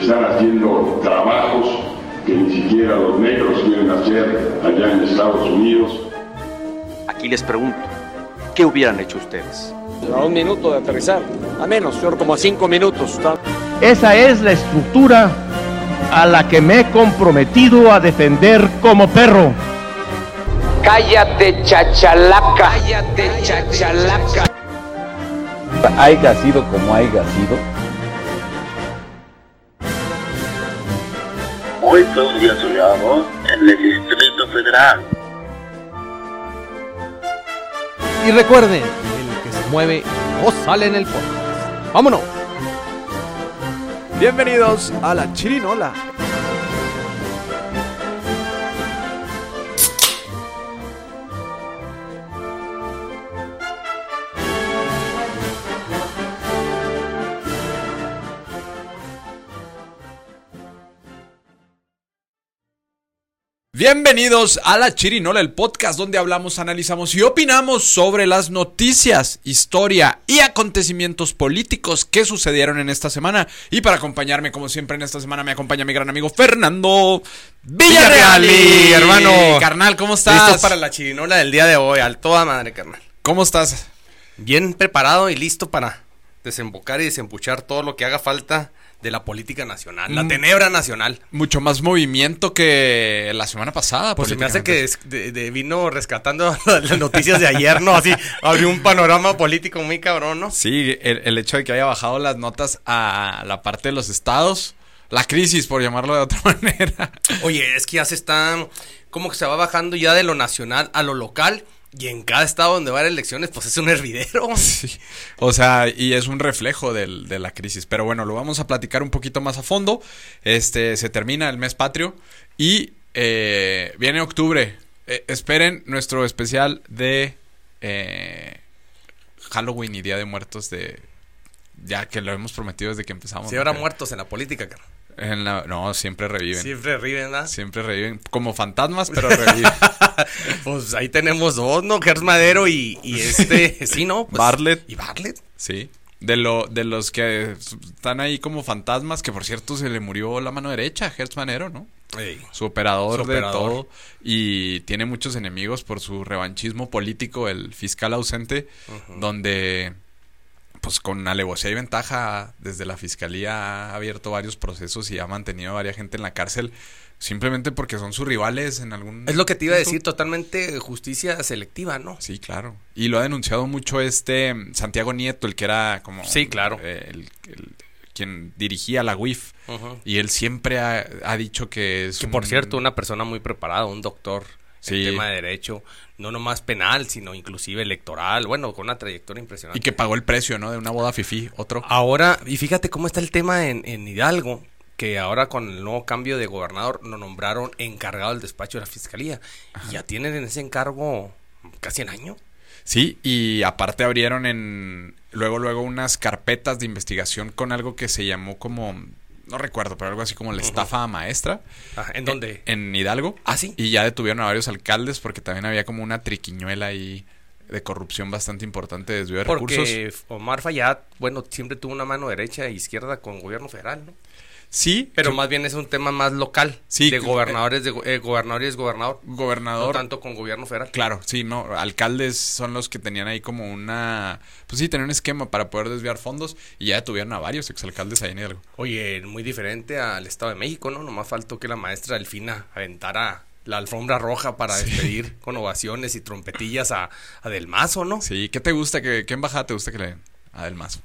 están haciendo trabajos que ni siquiera los negros quieren hacer allá en Estados Unidos. Aquí les pregunto, ¿qué hubieran hecho ustedes? A un minuto de aterrizar, a menos, señor, como a cinco minutos. Esa es la estructura a la que me he comprometido a defender como perro. Cállate, chachalaca. Cállate, chachalaca. Haiga sido como haya sido. Fue un día soleado en el Distrito Federal. Y recuerden, el que se mueve no sale en el podcast. ¡Vámonos! Bienvenidos a la Chirinola. Bienvenidos a La Chirinola, el podcast donde hablamos, analizamos y opinamos sobre las noticias, historia y acontecimientos políticos que sucedieron en esta semana. Y para acompañarme, como siempre, en esta semana me acompaña mi gran amigo Fernando Villarreal. Villarreal, hermano. Carnal, ¿cómo estás? Listo para la chirinola del día de hoy, al toda madre, carnal. ¿Cómo estás? Bien preparado y listo para desembocar y desempuchar todo lo que haga falta de la política nacional, la Mm. tenebra nacional. Mucho más movimiento que la semana pasada. Pues se me hace que es- de- de- vino rescatando las noticias de ayer, ¿no? Así abrió un panorama político muy cabrón, ¿no? Sí, el, el hecho de que haya bajado las notas a la parte de los estados, la crisis, por llamarlo de otra manera. Oye, es que ya se está, como que se va bajando ya de lo nacional a lo local. Y en cada estado donde va a haber elecciones, pues es un hervidero. Sí. O sea, y es un reflejo del- de la crisis. Pero bueno, lo vamos a platicar un poquito más a fondo. Este, se termina el mes patrio y eh, viene octubre. Eh, esperen nuestro especial de eh, Halloween y Día de Muertos de... Ya que lo hemos prometido desde que empezamos. Habrá Que- muertos en la política, carnal. En la- no, siempre reviven. Siempre ríen, ¿verdad? Siempre reviven. Como fantasmas, pero reviven. Pues ahí tenemos dos, ¿no? Gers Madero y, y este, sí, ¿no? Pues, Bartlett. Y Bartlett. Sí. De, lo, de los que están ahí como fantasmas, que por cierto se le murió la mano derecha a Hertz Manero, ¿no? Su operador, Su de operador. todo. Y tiene muchos enemigos por su revanchismo político, el fiscal ausente, donde, pues con alevosía y ventaja, desde la fiscalía ha abierto varios procesos y ha mantenido a varias gente en la cárcel, simplemente porque son sus rivales en algún... Es lo que te iba a decir, totalmente justicia selectiva, ¿no? Sí, claro. Y lo ha denunciado mucho este Santiago Nieto, el que era como... Sí, claro. el, el- quien dirigía la UIF. Y él siempre ha, ha dicho que es Que un- por cierto, una persona muy preparada, un doctor Sí. en tema de derecho, no nomás penal, sino inclusive electoral, bueno, con una trayectoria impresionante. Y que pagó el precio, ¿no? De una boda fifí, otro. Ahora, y fíjate cómo está el tema en, en Hidalgo, que ahora con el nuevo cambio de gobernador lo nombraron encargado del despacho de la fiscalía. Y ya tienen en ese encargo casi un año. Sí, y aparte abrieron en... Luego, luego unas carpetas de investigación con algo que se llamó como... No recuerdo, pero algo así como la estafa maestra. Ajá, ¿En dónde? En Hidalgo. Ah, sí. Y ya detuvieron a varios alcaldes porque también había como una triquiñuela ahí de corrupción bastante importante de desvío de recursos. Porque Omar Fayad, bueno, siempre tuvo una mano derecha e izquierda con gobierno federal, ¿no? Sí, Pero que- más bien es un tema más local. Sí, De que- gobernadores, de eh, gobernador y exgobernador. No gobernador. tanto con gobierno federal. Claro, sí, no, alcaldes son los que tenían ahí como una, pues sí, tenían un esquema para poder desviar fondos y ya detuvieron a varios exalcaldes ahí en Hidalgo. Oye, muy diferente al Estado de México, ¿no? Nomás faltó que la maestra Delfina aventara la alfombra roja para despedir con ovaciones y trompetillas a, a Del Mazo, ¿no? Sí, ¿qué te gusta? que ¿Qué embajada te gusta que le den a Del Mazo?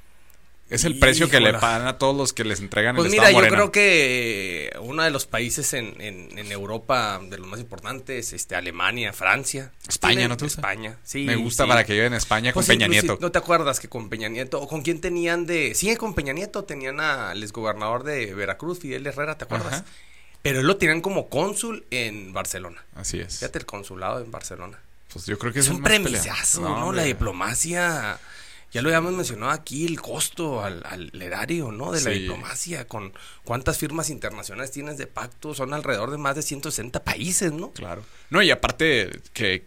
Es el precio que le pagan a todos los que les entregan Pues el mira, Estado yo Morena. creo que uno de los países en, en, en Europa de los más importantes, este, Alemania, Francia. España, ¿no te gusta? España, sí. Me gusta sí. para que lleven a España con Pues Peña Nieto. ¿No te acuerdas que con Peña Nieto, o con quién tenían de... Sí, con Peña Nieto tenían al exgobernador de Veracruz, Fidel Herrera, ¿te acuerdas? Ajá. Pero él lo tenían como cónsul en Barcelona. Así es. Fíjate el consulado en Barcelona. Pues yo creo que Es es, un premisazo, ¿no? La diplomacia. Ya lo habíamos mencionado aquí, el costo al, al erario, ¿no? De la Sí. diplomacia. Con cuántas firmas internacionales tienes de pacto. Son alrededor de más de 160 países, ¿no? Claro. No, y aparte que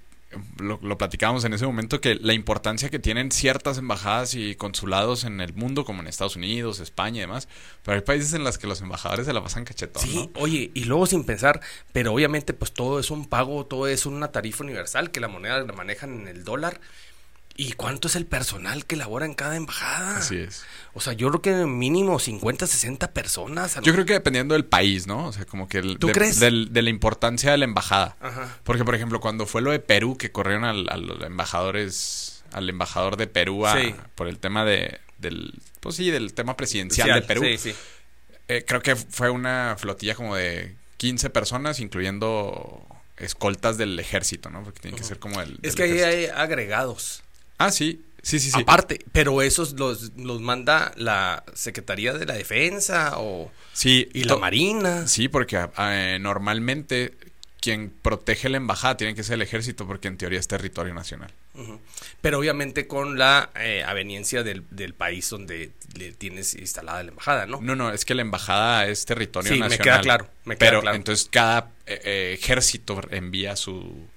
lo, lo platicábamos en ese momento, que la importancia que tienen ciertas embajadas y consulados en el mundo, como en Estados Unidos, España y demás, pero hay países en los que los embajadores se la pasan cachetón, Sí, ¿no? oye, y luego sin pensar, pero obviamente pues todo es un pago, todo es una tarifa universal, que la moneda la manejan en el dólar. ¿Y cuánto es el personal que labora en cada embajada? Así es. O sea, yo creo que mínimo 50, 60 personas. Yo creo que dependiendo del país, ¿no? O sea, como que... el- ¿Tú de, crees? del- de la importancia de la embajada. Ajá. Porque, por ejemplo, cuando fue lo de Perú, que corrieron al, a los embajadores, al embajador de Perú a- Sí. por el tema de, del, pues sí, del tema presidencial Social, de Perú. Sí, sí. Eh, creo que fue una flotilla como de 15 personas, incluyendo escoltas del ejército, ¿no? Porque tienen que ser como el... Es que ahí hay agregados. Ah, sí. Sí, sí, sí. Aparte, pero esos los, los manda la Secretaría de la Defensa o Sí. y la Marina. Sí, porque eh, normalmente quien protege la embajada tiene que ser el ejército porque en teoría es territorio nacional. Pero obviamente con la eh, aveniencia del, del país donde le tienes instalada la embajada, ¿no? No, no, es que la embajada es territorio Sí, me nacional. queda claro, me queda pero claro. entonces cada eh, eh, ejército envía su,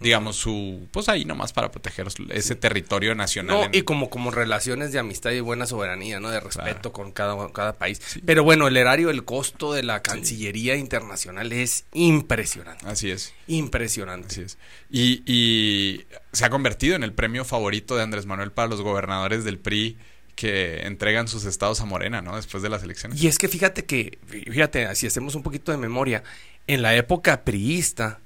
digamos, su, pues ahí nomás para proteger ese territorio nacional. No, en- y como, como relaciones de amistad y buena soberanía, ¿no? De respeto Claro. con cada, cada país. Pero bueno, el erario, el costo de la Cancillería Internacional es impresionante. Así es, Impresionante. así es. Y, y se ha convertido en el premio favorito de Andrés Manuel para los gobernadores del PRI que entregan sus estados a Morena, ¿no? Después de las elecciones. Y es que fíjate que, fíjate, si hacemos un poquito de memoria, en la época priista,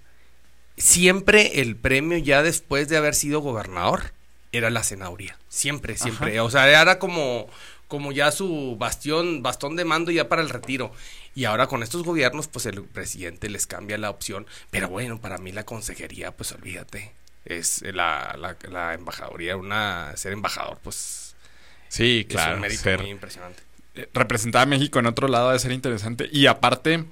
siempre el premio ya después de haber sido gobernador era la senaduría. Siempre, siempre. O sea, era como, como ya su bastión, bastón de mando ya para el retiro. Y ahora con estos gobiernos, pues el presidente les cambia la opción. Pero bueno, para mí la consejería, pues olvídate. Es la, la, una, ser embajador, pues Sí, es claro. un mérito ser- muy impresionante. representar a México en otro lado debe ser interesante. Y aparte,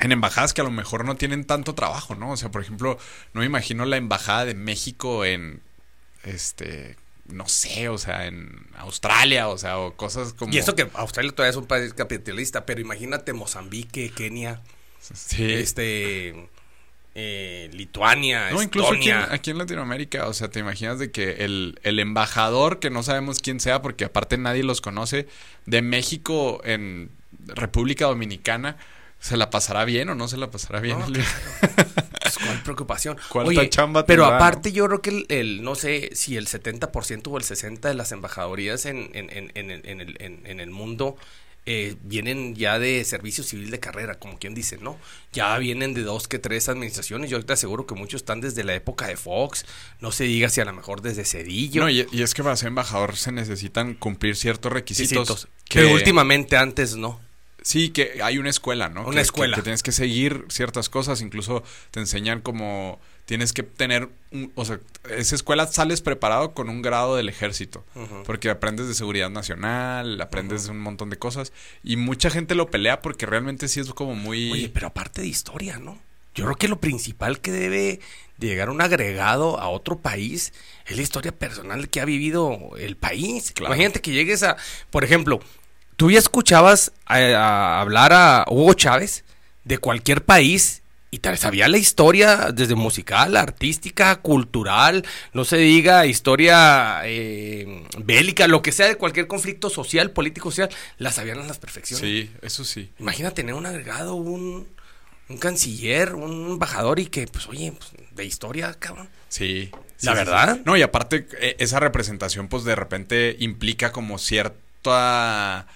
en embajadas que a lo mejor no tienen tanto trabajo, ¿no? O sea, por ejemplo, no me imagino la embajada de México en, este, no sé, o sea, en Australia, o sea, o cosas como... Y eso que Australia todavía es un país capitalista, pero imagínate Mozambique, Kenia, Sí. este, eh, Lituania, No, incluso aquí en, Estonia. aquí en Latinoamérica, o sea, te imaginas de que el, el embajador, que no sabemos quién sea, porque aparte nadie los conoce, de México en República Dominicana, ¿se la pasará bien o no se la pasará bien? No, Pues, ¿Cuál preocupación? ¿Cuánta chamba pero tendrá, aparte yo creo que el, el- no sé si el 70% o el 60% de las embajadorías en, en, en, en, el- en el, en, en el mundo eh, vienen ya de servicio civil de carrera, como quien dice, ¿no? Ya vienen de dos que tres administraciones. Yo te aseguro que muchos están desde la época de Fox, no se diga si a lo mejor desde Cedillo. No, y, y es que para ser embajador se necesitan cumplir ciertos requisitos. requisitos. que- últimamente antes no. Sí, que hay una escuela, ¿no? Una Que- escuela. Que, que tienes que seguir ciertas cosas, incluso te enseñan como tienes que tener, un, o sea, esa escuela sales preparado con un grado del ejército, porque aprendes de seguridad nacional, aprendes de un montón de cosas y mucha gente lo pelea porque realmente sí es como muy... Oye, pero aparte de historia, ¿no? Yo creo que lo principal que debe de llegar un agregado a otro país es la historia personal que ha vivido el país. Claro. Imagínate que llegues a, por ejemplo, tú ya escuchabas a, a hablar a Hugo Chávez de cualquier país y te sabía la historia desde musical, artística, cultural, no se diga historia eh, bélica, lo que sea de cualquier conflicto social, político, social, la sabían a las perfecciones. Sí, eso sí. Imagina tener un agregado, un, un canciller, un embajador y que, pues, oye, pues, de historia, cabrón. Sí. ¿La sí, verdad? sí. No, y aparte, eh, esa representación, pues de repente implica como cierta.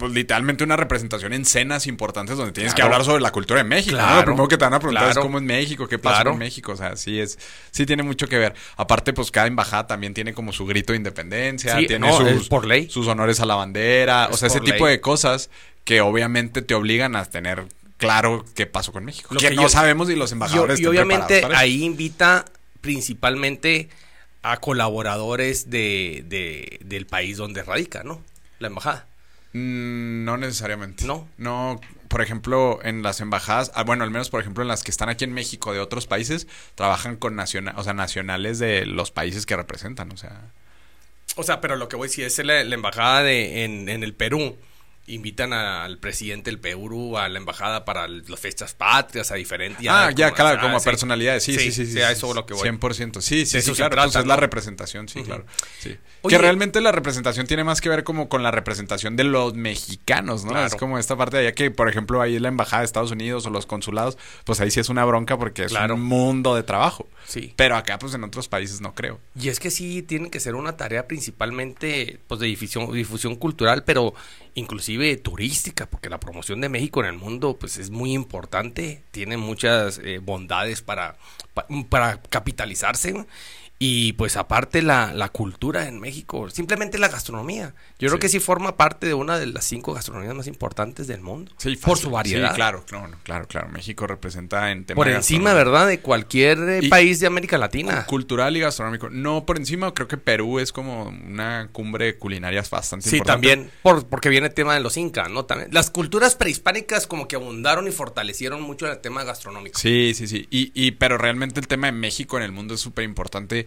Pues literalmente una representación en cenas importantes donde tienes que hablar sobre la cultura de México. Lo primero que te van a preguntar Claro. es cómo es México, qué pasa con México. O sea, sí es, sí tiene mucho que ver. Aparte, pues cada embajada también tiene como su grito de independencia, Sí, tiene no, sus, por ley. sus honores a la bandera. o sea, ese tipo de cosas que obviamente te obligan a tener claro qué pasó con México. Lo que, que no yo- sabemos y los Y, embajadores y estén obviamente ahí invita principalmente a colaboradores de, de- del país donde radica, ¿no? La embajada. Mm, No necesariamente. ¿No? No, por ejemplo, en las embajadas, ah, bueno, al menos por ejemplo en las que están aquí en México de otros países, trabajan con o sea, nacionales de los países que representan, o sea. O sea, pero lo que voy a decir es la, la embajada de, en, en el Perú invitan a- al presidente del Perú a la embajada para el- las fechas patrias, a diferentes. ah, ya, claro, como a sí. personalidades. Sí, sí, sí. sí, a eso es lo que voy. 100%. Sí, sí, sí, claro. trata, pues es la representación, sí, claro. Sí. Oye- que realmente la representación tiene más que ver como con la representación de los mexicanos, ¿no? Claro. Es como esta parte de allá que, por ejemplo, ahí la embajada de Estados Unidos o los consulados, pues ahí sí es una bronca porque es Claro. un mundo de trabajo. Sí. Pero acá, pues en otros países no creo. Y es que sí tiene que ser una tarea principalmente pues de difusión, difusión cultural, pero inclusive turística, porque la promoción de México en el mundo pues es muy importante, tiene muchas eh, bondades para, pa- para capitalizarse. Y pues aparte la, la cultura en México, simplemente la gastronomía. Yo creo Sí. que sí forma parte de una de las cinco gastronomías más importantes del mundo. Sí, por su variedad. Sí, claro, no, claro, claro. México representa en tema Por encima. ¿verdad? De cualquier eh, Y- país de América Latina. Cultural y gastronómico. No por encima, creo que Perú es como una cumbre culinaria bastante Sí, importante. también, por, porque viene el tema de los incas, ¿no? También. Las culturas prehispánicas como que abundaron y fortalecieron mucho el tema gastronómico. Sí, sí, sí. Y, y, pero realmente el tema de México en el mundo es súper importante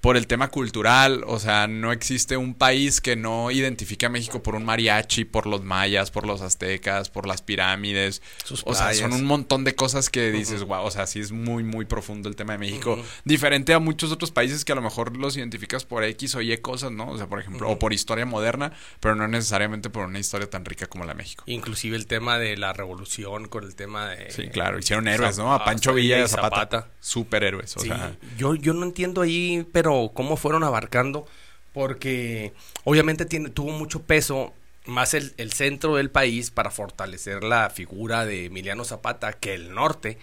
por el tema cultural. O sea, no existe un país que no identifique a México por un mariachi, por los mayas, por los aztecas, por las pirámides. Sus o sea, son un montón de cosas que dices, wow, o sea, sí es muy, muy profundo el tema de México. Diferente a muchos otros países que a lo mejor los identificas por X o Y cosas, ¿no? O sea, por ejemplo, o por historia moderna, pero no necesariamente por una historia tan rica como la de México. Inclusive el tema de la revolución con el tema de... Sí, claro, hicieron héroes, ¿no? A Pancho Villa y a Zapata. Zapata. Superhéroes, o Sí, sea. yo, yo no entiendo ahí, pero cómo fueron abarcando, porque obviamente tiene, tuvo mucho peso más el, el centro del país para fortalecer la figura de Emiliano Zapata que el norte,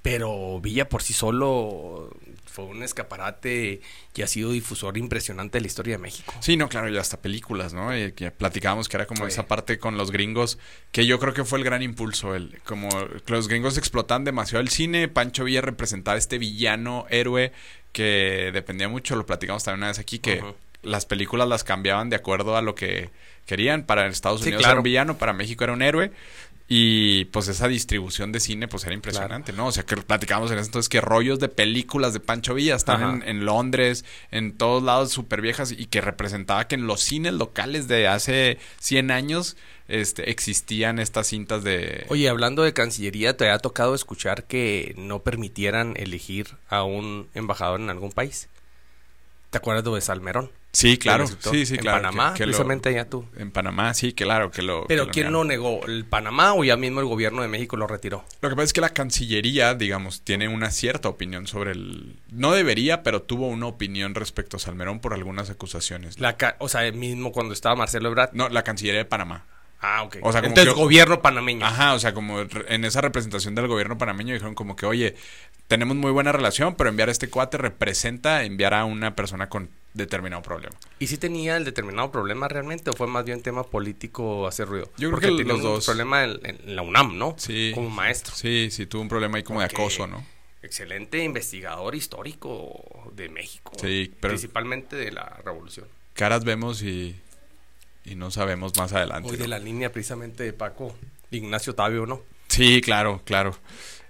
pero Villa por sí solo fue un escaparate y ha sido difusor impresionante de la historia de México. Sí, no, claro, y hasta películas, ¿no? Y que platicábamos que era como Sí. esa parte con los gringos, que yo creo que fue el gran impulso, el, como que los gringos explotan demasiado el cine, Pancho Villa representaba este villano héroe que dependía mucho, lo platicamos también una vez aquí, que las películas las cambiaban de acuerdo a lo que querían, para Estados Sí, Unidos claro. era un villano, para México era un héroe, y pues esa distribución de cine pues era impresionante, ¿no? O sea, que platicábamos en ese entonces que rollos de películas de Pancho Villa están en Londres, en todos lados súper viejas y que representaba que en los cines locales de hace 100 años este, existían estas cintas de... Oye, hablando de Cancillería, ¿te ha tocado escuchar que no permitieran elegir a un embajador en algún país? ¿Te acuerdas de Salmerón? Sí, claro, sí, sí, en claro. Panamá, que- que lo- precisamente allá tú. en Panamá, sí, claro, que lo... Pero que ¿quién negaron. lo negó? ¿El Panamá o ya mismo el gobierno de México lo retiró? Lo que pasa es que la Cancillería, digamos, tiene una cierta opinión sobre el... No debería, pero tuvo una opinión respecto a Salmerón por algunas acusaciones. La ca- o sea, mismo cuando estaba Marcelo Ebrard. No, la Cancillería de Panamá. Ah, ok. O sea, como Entonces, gobierno panameño. Ajá, o sea, como en esa representación del gobierno panameño dijeron como que, oye, tenemos muy buena relación, pero enviar a este cuate representa enviar a una persona con determinado problema. ¿Y si tenía el determinado problema realmente o fue más bien tema político hacer ruido? Yo creo Porque que tenía los un dos. problema en, en la UNAM, ¿no? Sí. Como maestro. Sí, sí, tuvo un problema ahí como de acoso, ¿no? Excelente investigador histórico de México. Sí, pero- Principalmente de la revolución. Caras vemos y, y no sabemos más adelante. Hoy de la línea precisamente de Paco Ignacio Tabio, ¿no? Sí, claro, claro.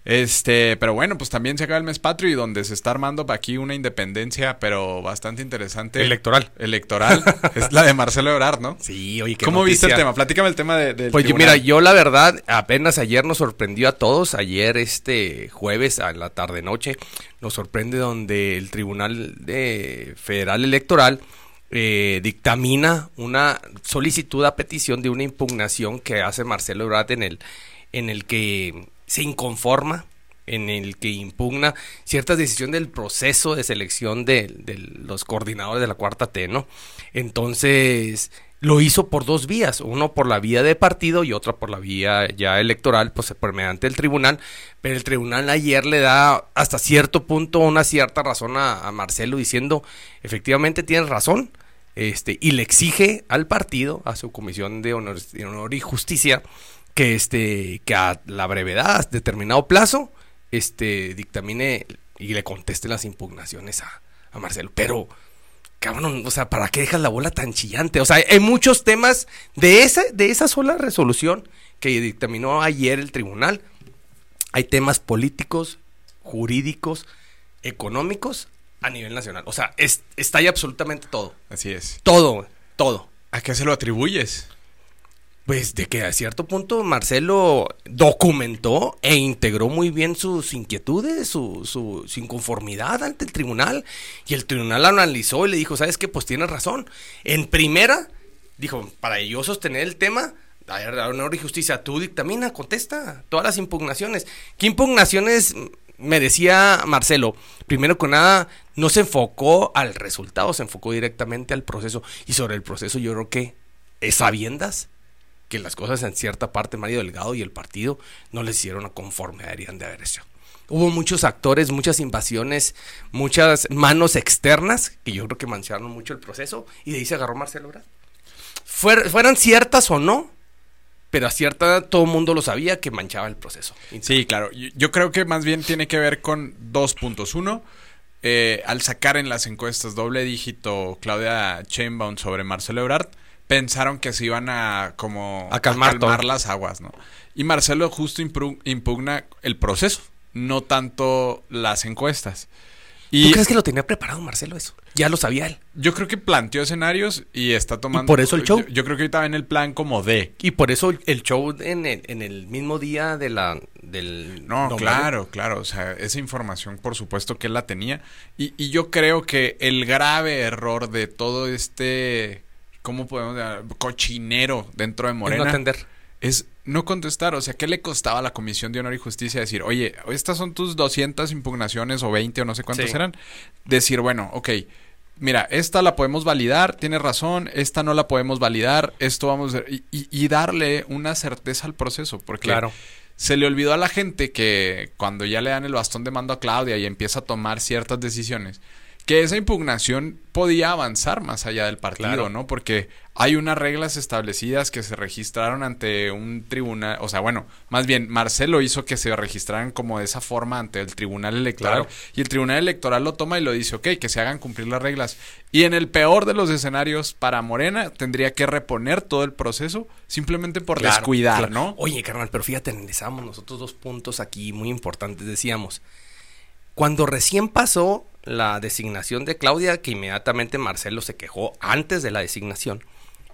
Este, pero bueno, pues también se acaba el mes patrio y donde se está armando aquí una independencia, pero bastante interesante. Electoral. Electoral. es la de Marcelo Ebrard, ¿no? Sí, oye, qué ¿Cómo viste el tema? Platícame el tema de, del Pues yo, mira, yo la verdad, apenas ayer nos sorprendió a todos, ayer este jueves a la tarde noche, nos sorprende donde el Tribunal de Federal Electoral eh, dictamina una solicitud a petición de una impugnación que hace Marcelo Ebrard en el, en el que se inconforma en el que impugna ciertas decisiones del proceso de selección de, los coordinadores de la cuarta T, ¿no? Entonces, lo hizo por dos vías, uno por la vía de partido y otra por la vía ya electoral, pues por mediante el tribunal, pero el tribunal ayer le da hasta cierto punto una cierta razón a, Marcelo diciendo, efectivamente tienes razón, este, y le exige al partido, a su comisión de honor y justicia, que este, que a la brevedad, determinado plazo, este, dictamine y le conteste las impugnaciones a, a Marcelo. Pero, cabrón, o sea, ¿para qué dejas la bola tan chillante? O sea, hay muchos temas de esa, de esa sola resolución que dictaminó ayer el tribunal. Hay temas políticos, jurídicos, económicos a nivel nacional. O sea, es, está ahí absolutamente todo. Así es. Todo, todo. ¿A qué se lo atribuyes? Pues de que a cierto punto Marcelo documentó e integró muy bien sus inquietudes, su, su, su inconformidad ante el tribunal. Y el tribunal lo analizó y le dijo, ¿sabes qué? Pues tienes razón. En primera, dijo, para yo sostener el tema, a honor y justicia, tú dictamina, contesta todas las impugnaciones. ¿Qué impugnaciones me decía Marcelo? Primero que nada, no se enfocó al resultado, se enfocó directamente al proceso. Y sobre el proceso yo creo que es sabiendas que las cosas en cierta parte, Mario Delgado y el partido, no les hicieron conforme deberían de haber. Hubo muchos actores, muchas invasiones, muchas manos externas que yo creo que mancharon mucho el proceso y de ahí se agarró Marcelo Ebrard. Fuer- fueran ciertas o no, pero a cierta todo el mundo lo sabía que manchaba el proceso. Sí, claro. Yo, creo que más bien tiene que ver con dos puntos. Uno, eh, al sacar en las encuestas doble dígito Claudia Sheinbaum sobre Marcelo Ebrard, pensaron que se iban a como A calmar las aguas, ¿no? Y Marcelo justo impugna el proceso, no tanto las encuestas. ¿Tú Y crees que lo tenía preparado Marcelo eso? Ya lo sabía él. yo creo que planteó escenarios y está tomando... por eso el show. Yo, yo creo que ahorita en el plan como de... Y por eso el show en el, en el mismo día de la, del... No, claro, claro. O sea, esa información, por supuesto que él la tenía. Y, y yo creo que el grave error de todo este, ¿cómo podemos llamar? Cochinero dentro de Es Morena. no atender. es no contestar. O sea, ¿qué le costaba a la Comisión de Honor y Justicia decir, oye, estas son tus 200 impugnaciones o 20 o no sé cuántas Sí. eran? Decir, bueno, ok, mira, esta la podemos validar, tienes razón, esta no la podemos validar, esto vamos a... Y, y- y darle una certeza al proceso, porque Claro. se le olvidó a la gente que cuando ya le dan el bastón de mando a Claudia y empieza a tomar ciertas decisiones, que esa impugnación podía avanzar más allá del partido, Claro. ¿no? Porque hay unas reglas establecidas que se registraron ante un tribunal, o sea, bueno, más bien Marcelo hizo que se registraran como de esa forma ante el tribunal electoral Claro. y el tribunal electoral lo toma y lo dice, ok, que se hagan cumplir las reglas. Y en el peor de los escenarios para Morena tendría que reponer todo el proceso simplemente por Claro, descuidar. ¿no? Oye, carnal, pero fíjate, analizamos nosotros dos puntos aquí muy importantes. Decíamos, cuando recién pasó la designación de Claudia, que inmediatamente Marcelo se quejó antes de la designación,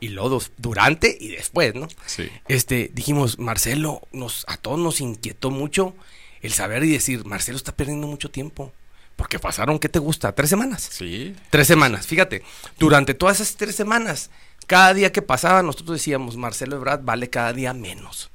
y luego durante y después, ¿no? Sí. Este, dijimos, Marcelo, nos, a todos nos inquietó mucho el saber y decir, Marcelo está perdiendo mucho tiempo. Porque pasaron, ¿qué te gusta? ¿Tres semanas? Sí. Tres semanas, fíjate. Durante todas esas tres semanas, cada día que pasaba, nosotros decíamos, Marcelo Ebrard vale cada día menos.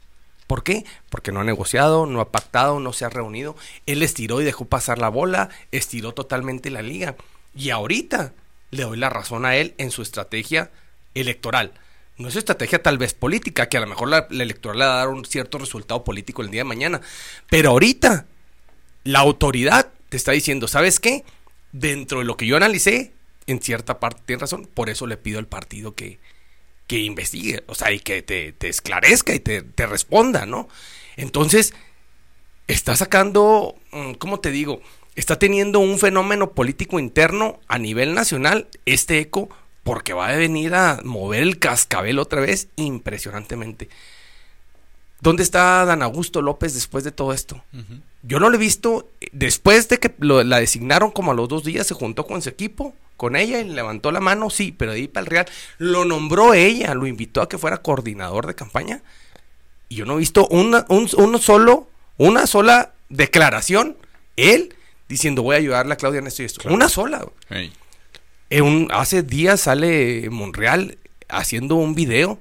¿Por qué? Porque no ha negociado, no ha pactado, no se ha reunido. Él estiró y dejó pasar la bola, estiró totalmente la liga. Y ahorita le doy la razón a él en su estrategia electoral. No es estrategia tal vez política, que a lo mejor la, electoral le va a dar un cierto resultado político el día de mañana. Pero ahorita la autoridad te está diciendo, ¿sabes qué? Dentro de lo que yo analicé, en cierta parte tienes razón, por eso le pido al partido que, que investigue, o sea, y que te, te esclarezca y te, te responda, ¿no? Entonces, está sacando, mm, ¿cómo te digo? Está teniendo un fenómeno político interno a nivel nacional, este eco, porque va a venir a mover el cascabel otra vez impresionantemente. ¿Dónde está Dan Augusto López después de todo esto? Yo no lo he visto. eh, Después de que lo- la designaron como a los dos días, se juntó con su equipo, con ella y levantó la mano, sí, pero de ahí para el Real. Lo nombró ella, lo invitó a que fuera coordinador de campaña. Y yo no he visto una, un, uno solo, una sola declaración, él diciendo voy a ayudarle a Claudia en esto y esto. Una sola. Ey. En un- hace días sale Monreal haciendo un video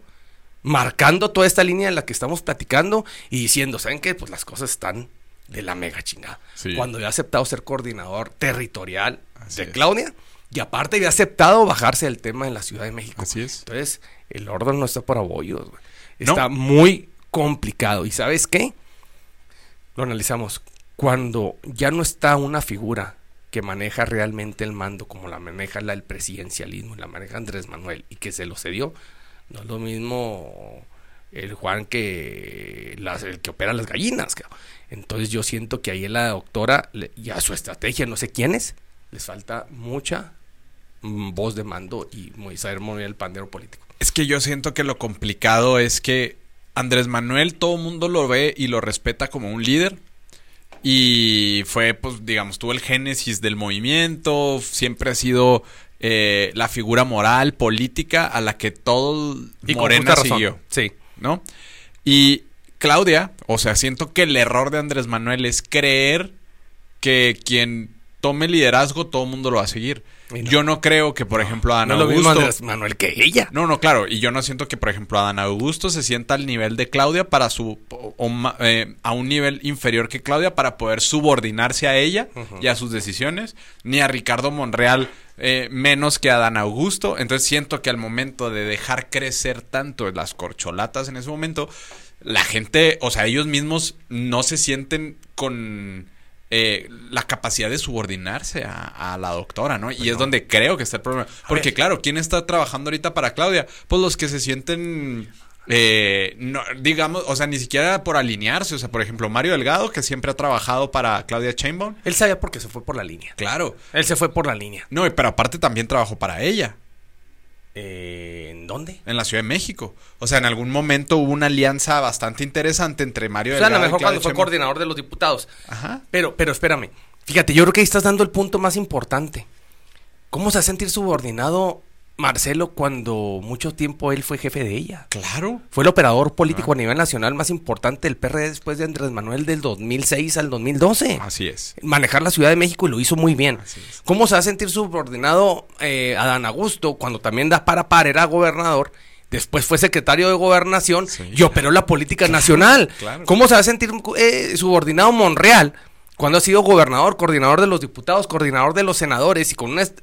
marcando toda esta línea en la que estamos platicando y diciendo, ¿saben qué? Pues las cosas están de la mega chingada. Sí. Cuando había aceptado ser coordinador territorial Así de es. Claudia y aparte había aceptado bajarse del tema en la Ciudad de México. Así es. Entonces, el orden no está por abollos, güey. No. Está muy complicado. ¿Y sabes qué? Lo analizamos. Cuando ya no está una figura que maneja realmente el mando como la maneja la, el presidencialismo, la maneja Andrés Manuel y que se lo cedió, no es lo mismo el Juan que las- el que opera las gallinas. Entonces yo siento que ahí la doctora le- y a su estrategia, no sé quiénes, les falta mucha mm, voz de mando y saber mover el pandero político. Es que yo siento que lo complicado es que Andrés Manuel todo el mundo lo ve y lo respeta como un líder. Y fue, pues, digamos, tuvo el génesis del movimiento, siempre ha sido eh, la figura moral, política, a la que todo Y Morena siguió. Sí. ¿no? Y Claudia, o sea, siento que el error de Andrés Manuel es creer que quien tome liderazgo todo el mundo lo va a seguir. No. Yo no creo que, por ejemplo, Adán No es lo mismo Augusto... Manuel que ella. No, no, claro. Y yo no siento que, por ejemplo, Adán Augusto se sienta al nivel de Claudia para su. o- eh, a un nivel inferior que Claudia para poder subordinarse a ella y a sus decisiones. Ni a Ricardo Monreal eh, menos que a Adán Augusto. Entonces siento que al momento de dejar crecer tanto las corcholatas en ese momento, la gente, o sea, ellos mismos no se sienten con. Eh, la capacidad de subordinarse a, a la doctora, ¿no? Y es donde creo que está el problema. Porque, claro, ¿quién está trabajando ahorita para Claudia? Pues los que se sienten, eh, no, digamos, o sea, ni siquiera por alinearse. O sea, por ejemplo, Mario Delgado, que siempre ha trabajado para Claudia Chainbaum. Él sabía porque se fue por la línea. Claro. Él se fue por la línea. No, pero aparte también trabajó para ella, Eh, ¿En dónde? en la Ciudad de México. O sea, en algún momento hubo una alianza bastante interesante entre Mario O sea, a Delgado lo mejor cuando fue coordinador de los diputados. Ajá. Pero, pero espérame. Fíjate, yo creo que ahí estás dando el punto más importante. ¿Cómo se va a sentir subordinado Marcelo cuando mucho tiempo él fue jefe de ella? Claro. Fue el operador político a nivel nacional más importante del PRD después de Andrés Manuel del 2006 al 2012. Así es. Manejar la Ciudad de México y lo hizo muy bien. Así es. ¿Cómo se va a sentir subordinado eh, a Dan Augusto cuando también da para par era gobernador? Después fue secretario de gobernación Sí. y operó la política nacional. claro. ¿Cómo se va a sentir eh, subordinado Monreal cuando ha sido gobernador, coordinador de los diputados, coordinador de los senadores y con un est-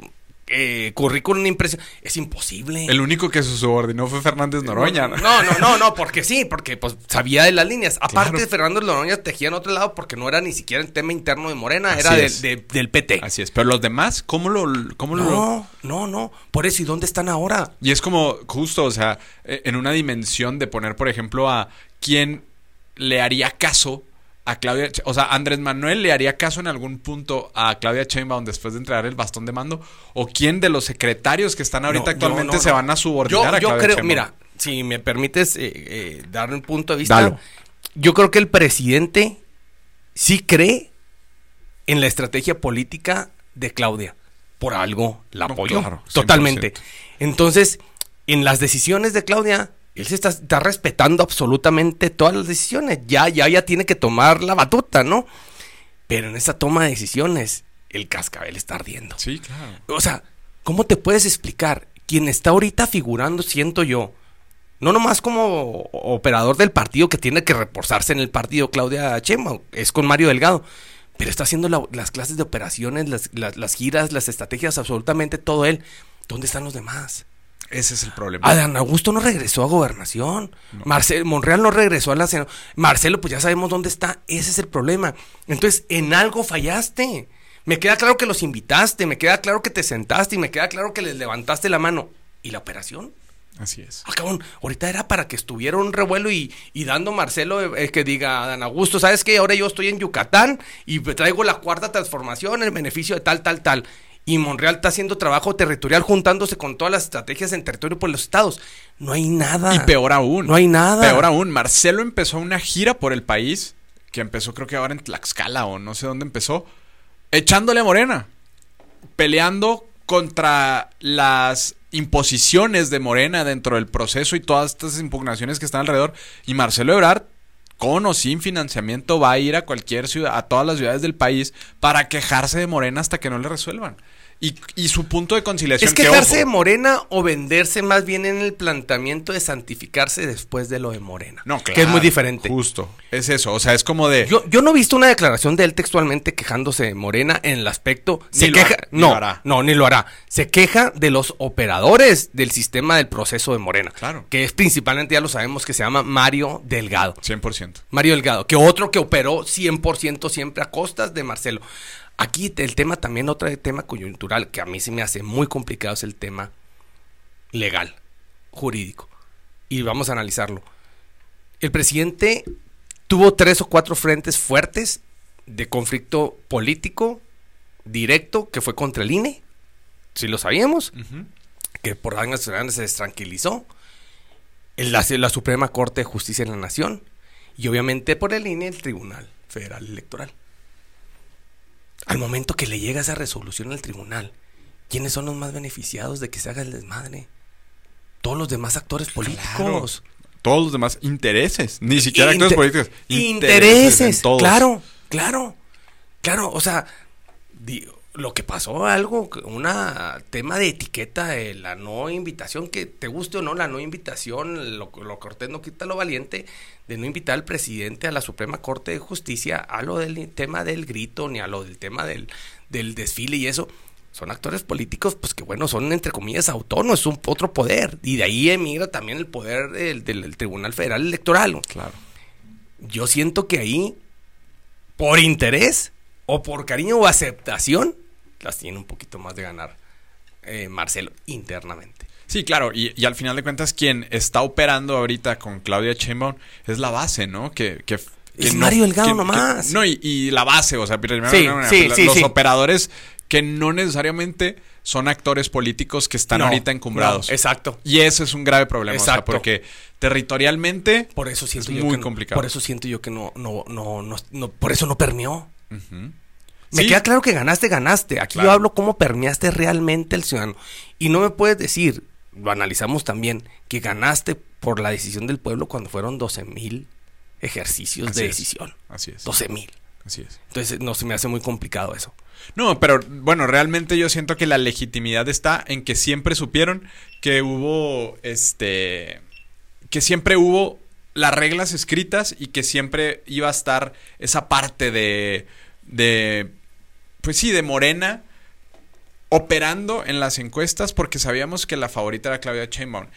eh, currículum impresionante? Es imposible. El único que se subordinó fue Fernández Noroña. No, no, no, no, porque sí, porque pues sabía de las líneas. Aparte, Claro. Fernando Noroña tejía en otro lado porque no era ni siquiera el tema interno de Morena, Así era de- del PT. Así es. Pero los demás, ¿cómo lo, cómo lo, No, no, no. Por eso, ¿y dónde están ahora? Y es como justo, o sea, eh, en una dimensión de poner, por ejemplo, a quién le haría caso a Claudia, o sea, Andrés Manuel le haría caso en algún punto a Claudia Sheinbaum después de entregar el bastón de mando, o quién de los secretarios que están ahorita No, actualmente no, no, se no. van a subordinar Yo, a yo Claudia creo, Sheinbaum? mira, si me permites eh, eh, dar un punto de vista, Dalo. yo creo que el presidente sí cree en la estrategia política de Claudia. Por algo la No, apoyó. claro, 100%. totalmente. Entonces, en las decisiones de Claudia, él se está, está respetando absolutamente todas las decisiones. Ya, ya, ya tiene que tomar la batuta, ¿no? Pero en esa toma de decisiones, el cascabel está ardiendo. Sí, claro. O sea, ¿cómo te puedes explicar? Quien está ahorita figurando, siento yo, no nomás como operador del partido que tiene que reforzarse en el partido Claudia Chema, es con Mario Delgado, pero está haciendo la- las clases de operaciones, las, las- las giras, las estrategias, absolutamente todo él. ¿Dónde están los demás? Ese es el problema. Adán Augusto no regresó a gobernación. Marcelo, Monreal no regresó a la Sena- Marcelo, pues ya sabemos dónde está. Ese es el problema. Entonces, en algo fallaste. Me queda claro que los invitaste, me queda claro que te sentaste y me queda claro que les levantaste la mano. ¿Y la operación? Así es. Ah, cabrón, ahorita era para que estuviera un revuelo y, y dando Marcelo eh, que diga a Dan Augusto, ¿sabes qué? Ahora yo estoy en Yucatán y me traigo la cuarta transformación en beneficio de tal, tal, tal. Y Monreal está haciendo trabajo territorial juntándose con todas las estrategias en territorio por los estados. No hay nada. Y peor aún. No hay nada. Peor aún. Marcelo empezó una gira por el país, que empezó creo que ahora en Tlaxcala o no sé dónde empezó, echándole a Morena, peleando contra las imposiciones de Morena dentro del proceso y todas estas impugnaciones que están alrededor. Y Marcelo Ebrard, con o sin financiamiento, va a ir a cualquier ciudad, a todas las ciudades del país, para quejarse de Morena hasta que no le resuelvan. Y, y su punto de conciliación. Es quejarse de Morena o venderse más bien en el planteamiento de santificarse después de lo de Morena. No, claro. Que es muy diferente. Justo. Es eso. O sea, es como de. Yo, yo no he visto una declaración de él textualmente quejándose de Morena en el aspecto. Ni Se queja. hará, no, hará. no, ni lo hará. Se queja de los operadores del sistema del proceso de Morena. Claro. Que es principalmente, ya lo sabemos, que se llama Mario Delgado. 100%. Mario Delgado, que otro que operó 100% siempre a costas de Marcelo. Aquí el tema también, otro tema coyuntural que a mí se me hace muy complicado es el tema legal, jurídico. Y vamos a analizarlo. El presidente tuvo tres o cuatro frentes fuertes de conflicto político directo que fue contra el INE. Si lo sabíamos, que por años se destranquilizó. En la, la Suprema Corte de Justicia de la Nación y obviamente por el INE el Tribunal Federal Electoral. Al momento que le llega esa resolución al tribunal, ¿quiénes son los más beneficiados de que se haga el desmadre? Todos los demás actores políticos. todos los demás intereses. Ni siquiera Inter- actores políticos. Intereses. todos. Claro, claro. Claro, o sea, di- lo que pasó, algo, un tema de etiqueta, de la no invitación, que te guste o no la no invitación, lo, lo cortés no quita lo valiente, de no invitar al presidente a la Suprema Corte de Justicia a lo del tema del grito, ni a lo del tema del, del desfile y eso. Son actores políticos, pues que bueno, son entre comillas autónomos, es un otro poder. Y de ahí emigra también el poder del, del- del Tribunal Federal Electoral. Claro. Yo siento que ahí, por interés o por cariño o aceptación, las tiene un poquito más de ganar eh, Marcelo internamente. Sí, claro, y, y al final de cuentas quien está operando ahorita con Claudia Sheinbaum es la base, ¿no? Que, que, que Es Mario Delgado que- nomás. que- no, y, y la base, o sea, primero, Sí, no, no, sí, la- sí, los sí. operadores que no necesariamente son actores políticos que están No, ahorita encumbrados. no, exacto. Y eso es un grave problema, o sea, Exacto. porque territorialmente Por eso siento es yo muy que no- complicado. por eso siento yo que no, no, no, no, no- por eso no permeó. Me Sí. queda claro que ganaste, ganaste. Aquí Claro. yo hablo cómo permeaste realmente el ciudadano. Y no me puedes decir, lo analizamos también, que ganaste por la decisión del pueblo cuando fueron 12 mil ejercicios Así de es. decisión. Así es. 12 mil. Así es. Entonces, no se me hace muy complicado eso. No, pero bueno, realmente yo siento que la legitimidad está en que siempre supieron que hubo, este, que siempre hubo las reglas escritas y que siempre iba a estar esa parte de, de, pues sí, de Morena operando en las encuestas porque sabíamos que la favorita era Claudia Sheinbaum.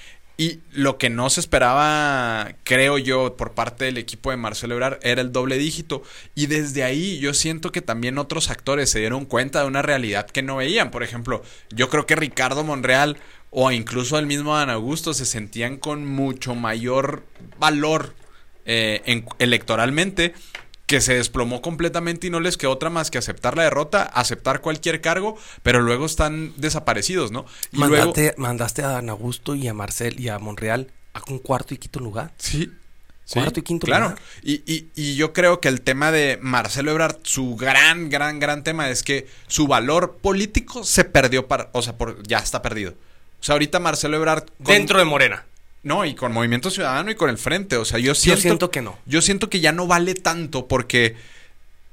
Y lo que no se esperaba, creo yo, por parte del equipo de Marcelo Ebrard era el doble dígito. Y desde ahí yo siento que también otros actores se dieron cuenta de una realidad que no veían. Por ejemplo, yo creo que Ricardo Monreal o incluso el mismo Dan Augusto se sentían con mucho mayor valor eh, en- electoralmente que se desplomó completamente y no les quedó otra más que aceptar la derrota, aceptar cualquier cargo, pero luego están desaparecidos, ¿no? Y luego... Mandaste, mandaste a Dan Augusto y a Marcel y a Monreal a un cuarto y quinto lugar. Sí. sí, Cuarto y quinto Claro. lugar. Y, y, y yo creo que el tema de Marcelo Ebrard, su gran, gran, gran tema es que su valor político se perdió para. O sea, por, ya está perdido. O sea, ahorita Marcelo Ebrard. con- Dentro de Morena. No, y con Movimiento Ciudadano y con el Frente. O sea, yo Yo siento. siento que no. Yo siento que ya no vale tanto porque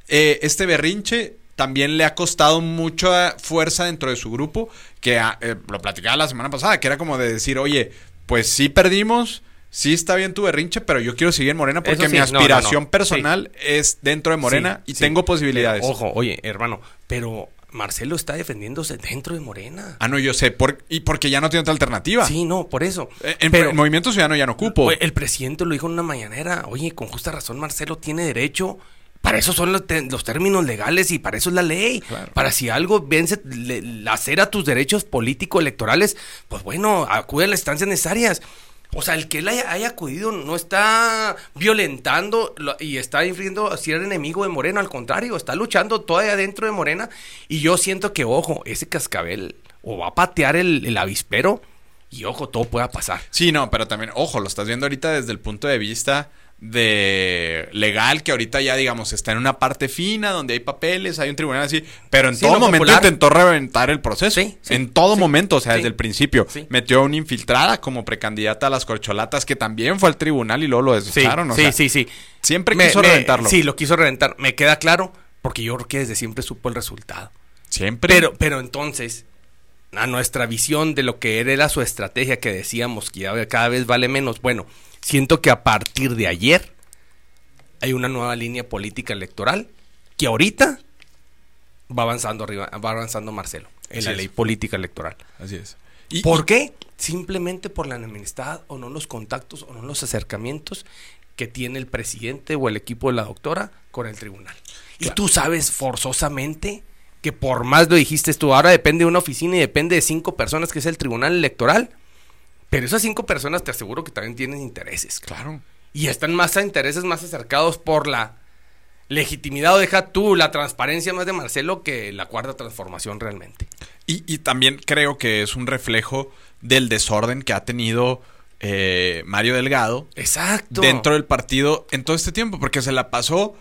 eh, este berrinche también le ha costado mucha fuerza dentro de su grupo, que ah, eh, lo platicaba la semana pasada, que era como de decir, oye, pues sí perdimos, sí está bien tu berrinche, pero yo quiero seguir en Morena porque sí, mi no, no, aspiración no. personal es dentro de Morena Sí, y tengo posibilidades. Ojo, oye, hermano, pero Marcelo está defendiéndose dentro de Morena. Ah, no, yo sé, por, y porque ya no tiene otra alternativa. Sí, no, por eso. Eh, En, pero en Movimiento Ciudadano ya no ocupo. el presidente lo dijo en una mañanera. Oye, con justa razón, Marcelo tiene derecho. Para eso son los, los términos legales y para eso es la ley. Claro. Para si algo vence le- hacer a tus derechos político-electorales, pues bueno, acude a las instancias necesarias. O sea, el que él haya, acudido no está violentando y está infringiendo a ser enemigo de Morena, al contrario, está luchando todavía dentro de Morena. Y yo siento que, ojo, ese cascabel o va a patear el, el avispero y, ojo, todo pueda pasar. Sí, no, pero también, ojo, lo estás viendo ahorita desde el punto de vista de legal, que ahorita ya, digamos, está en una parte fina, donde hay papeles, hay un tribunal así, pero en Sí, todo momento popular. intentó reventar el proceso. Sí, sí, en todo momento, o sea, desde el principio. Metió a una infiltrada como precandidata a las corcholatas, que también fue al tribunal y luego lo desecharon. o sí, sea, sí, sí. Siempre Me- quiso me- reventarlo. Sí, lo quiso reventar. Me queda claro, porque yo creo que desde siempre supo el resultado. Siempre. Pero, pero entonces, a nuestra visión de lo que era su estrategia que decíamos que cada vez vale menos, bueno, siento que a partir de ayer hay una nueva línea política electoral que ahorita va avanzando arriba, va avanzando Marcelo en Así la es. ley política electoral. Así es. Y- ¿Por qué? Simplemente por la enemistad o no los contactos o no los acercamientos que tiene el presidente o el equipo de la doctora con el tribunal. Y tú sabes forzosamente que por más lo dijiste tú, ahora depende de una oficina y depende de cinco personas que es el tribunal electoral. Pero esas cinco personas te aseguro que también tienen intereses. Claro. Y están más a intereses más acercados por la legitimidad o deja tú la transparencia más de Marcelo que la cuarta transformación realmente. Y, y también creo que es un reflejo del desorden que ha tenido eh, Mario Delgado Exacto. dentro del partido en todo este tiempo, porque se la pasó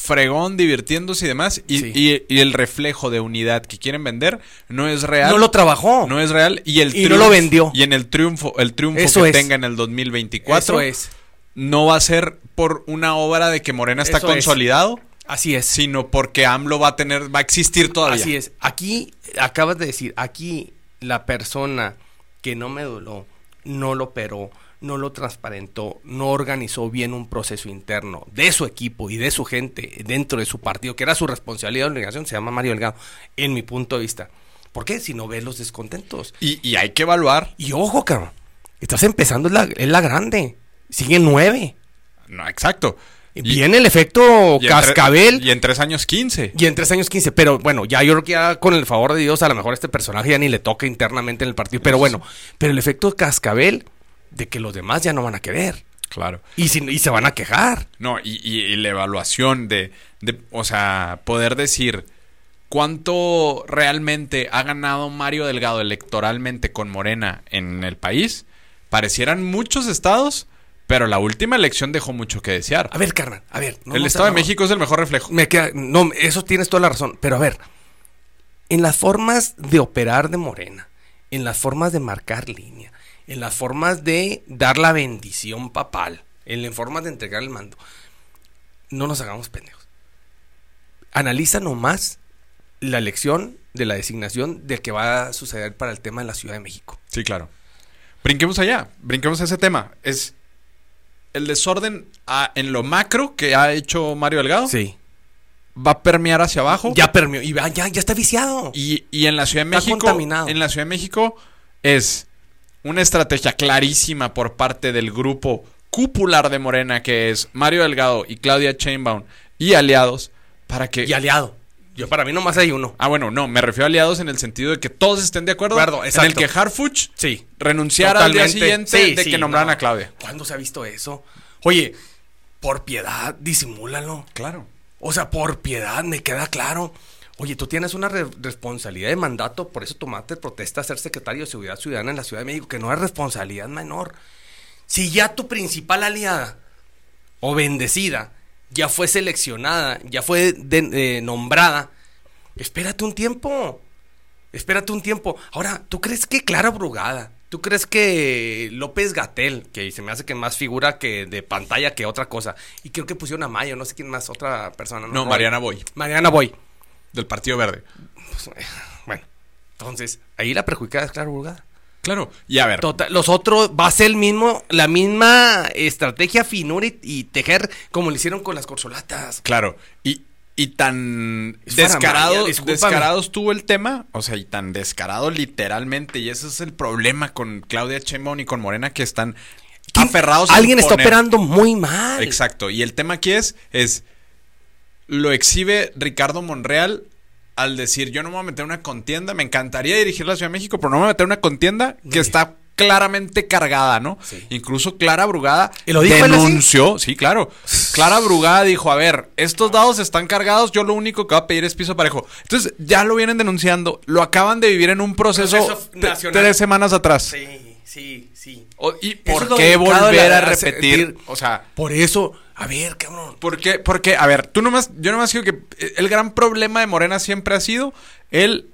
fregón, divirtiéndose y demás. Y, Sí. y- y el reflejo de unidad que quieren vender no es real. No lo trabajó. No es real. Y el Y no lo vendió. Y en el triunfo, el triunfo Eso que es. tenga en el 2024 Eso es. no va a ser por una obra de que Morena está Eso es. consolidado, Así es. sino porque AMLO va a tener, va a existir todavía. Así es. Aquí, acabas de decir, aquí la persona que no me doló, no lo operó, no lo transparentó, no organizó bien un proceso interno de su equipo y de su gente dentro de su partido, que era su responsabilidad y obligación, se llama Mario Delgado, en mi punto de vista. ¿Por qué? Si no ves los descontentos. Y, y hay que evaluar. Y ojo, cabrón, estás empezando, es la, es la grande. Sigue nueve. No, exacto. Y- Viene el efecto y en tre- cascabel. y en tres años 15. Y en tres años 15, pero bueno, ya yo creo que ya con el favor de Dios, a lo mejor este personaje ya ni le toca internamente en el partido. Pero bueno, pero el efecto cascabel de que los demás ya no van a querer. Claro. Y, si, y se van a quejar. No, y, y- y la evaluación de, de, o sea, poder decir cuánto realmente ha ganado Mario Delgado electoralmente con Morena en el país, parecieran muchos estados, pero la última elección dejó mucho que desear. A ver, carnal, a ver. no, el no, Estado de México es el mejor reflejo. Me queda, no, eso tienes toda la razón. Pero a ver, en las formas de operar de Morena, en las formas de marcar línea, en las formas de dar la bendición papal, en las formas de entregar el mando, no nos hagamos pendejos. Analiza nomás la elección de la designación de que va a suceder para el tema de la Ciudad de México. Sí, claro. Brinquemos allá, brinquemos a ese tema. Es el desorden ah, en lo macro que ha hecho Mario Delgado. Sí. Va a permear hacia abajo. Ya permeó, y ya, ya está viciado. Y, y en la Ciudad de Está México, contaminado. en la Ciudad de México es una estrategia clarísima por parte del grupo cupular de Morena que es Mario Delgado y Claudia Sheinbaum y aliados para que Y aliado. Yo para mí nomás hay uno. Ah, bueno, no, me refiero a aliados en el sentido de que todos estén de acuerdo, acuerdo, en el que Harfuch Sí. renunciara al día siguiente Sí, de sí, que nombraran no. a Claudia. ¿Cuándo se ha visto eso? Oye, por piedad, disimúlalo. Claro. O sea, por piedad, me queda claro. Oye, tú tienes una re- responsabilidad de mandato, por eso tomaste protesta a ser secretario de Seguridad Ciudadana en la Ciudad de México, que no es responsabilidad menor. Si ya tu principal aliada o bendecida ya fue seleccionada, ya fue de- eh, nombrada, espérate un tiempo. Espérate un tiempo. Ahora, ¿tú crees que Clara Brugada, tú crees que López Gatel, que se me hace que más figura que de pantalla que otra cosa, y creo que pusieron a Mayo, no sé quién más, otra persona. No, Boy. Mariana Boy, Mariana Boy. Del Partido Verde. Pues, eh, bueno, entonces, ahí la perjudicada es Clara Brugada. Claro. Y a ver, Total, los otros va a ser el mismo, la misma estrategia finura y, y tejer como lo hicieron con las corsolatas. Claro, y, y tan Es descarado, descarado estuvo el tema, o sea, y tan descarado literalmente, y ese es el problema con Claudia Sheinbaum y con Morena que están ¿Quién- aferrados a Alguien está operando muy mal. Exacto, y el tema aquí es, es, lo exhibe Ricardo Monreal al decir, yo no me voy a meter una contienda, me encantaría dirigir la Ciudad de México, pero no me voy a meter una contienda que Sí. está claramente cargada, ¿no? Sí. Incluso Clara Brugada ¿Y lo dijo denunció, sí, claro. Clara Brugada dijo, a ver, estos dados están cargados, yo lo único que voy a pedir es piso parejo. Entonces, ya lo vienen denunciando, lo acaban de vivir en un proceso, Proceso te- nacional. tres semanas atrás. Sí, sí, sí. O- ¿Y por qué volver a repetir? decir- O sea, Por eso, a ver, cabrón. ¿Por qué? Porque, a ver, tú nomás, yo nomás digo que eh, el gran problema de Morena siempre ha sido el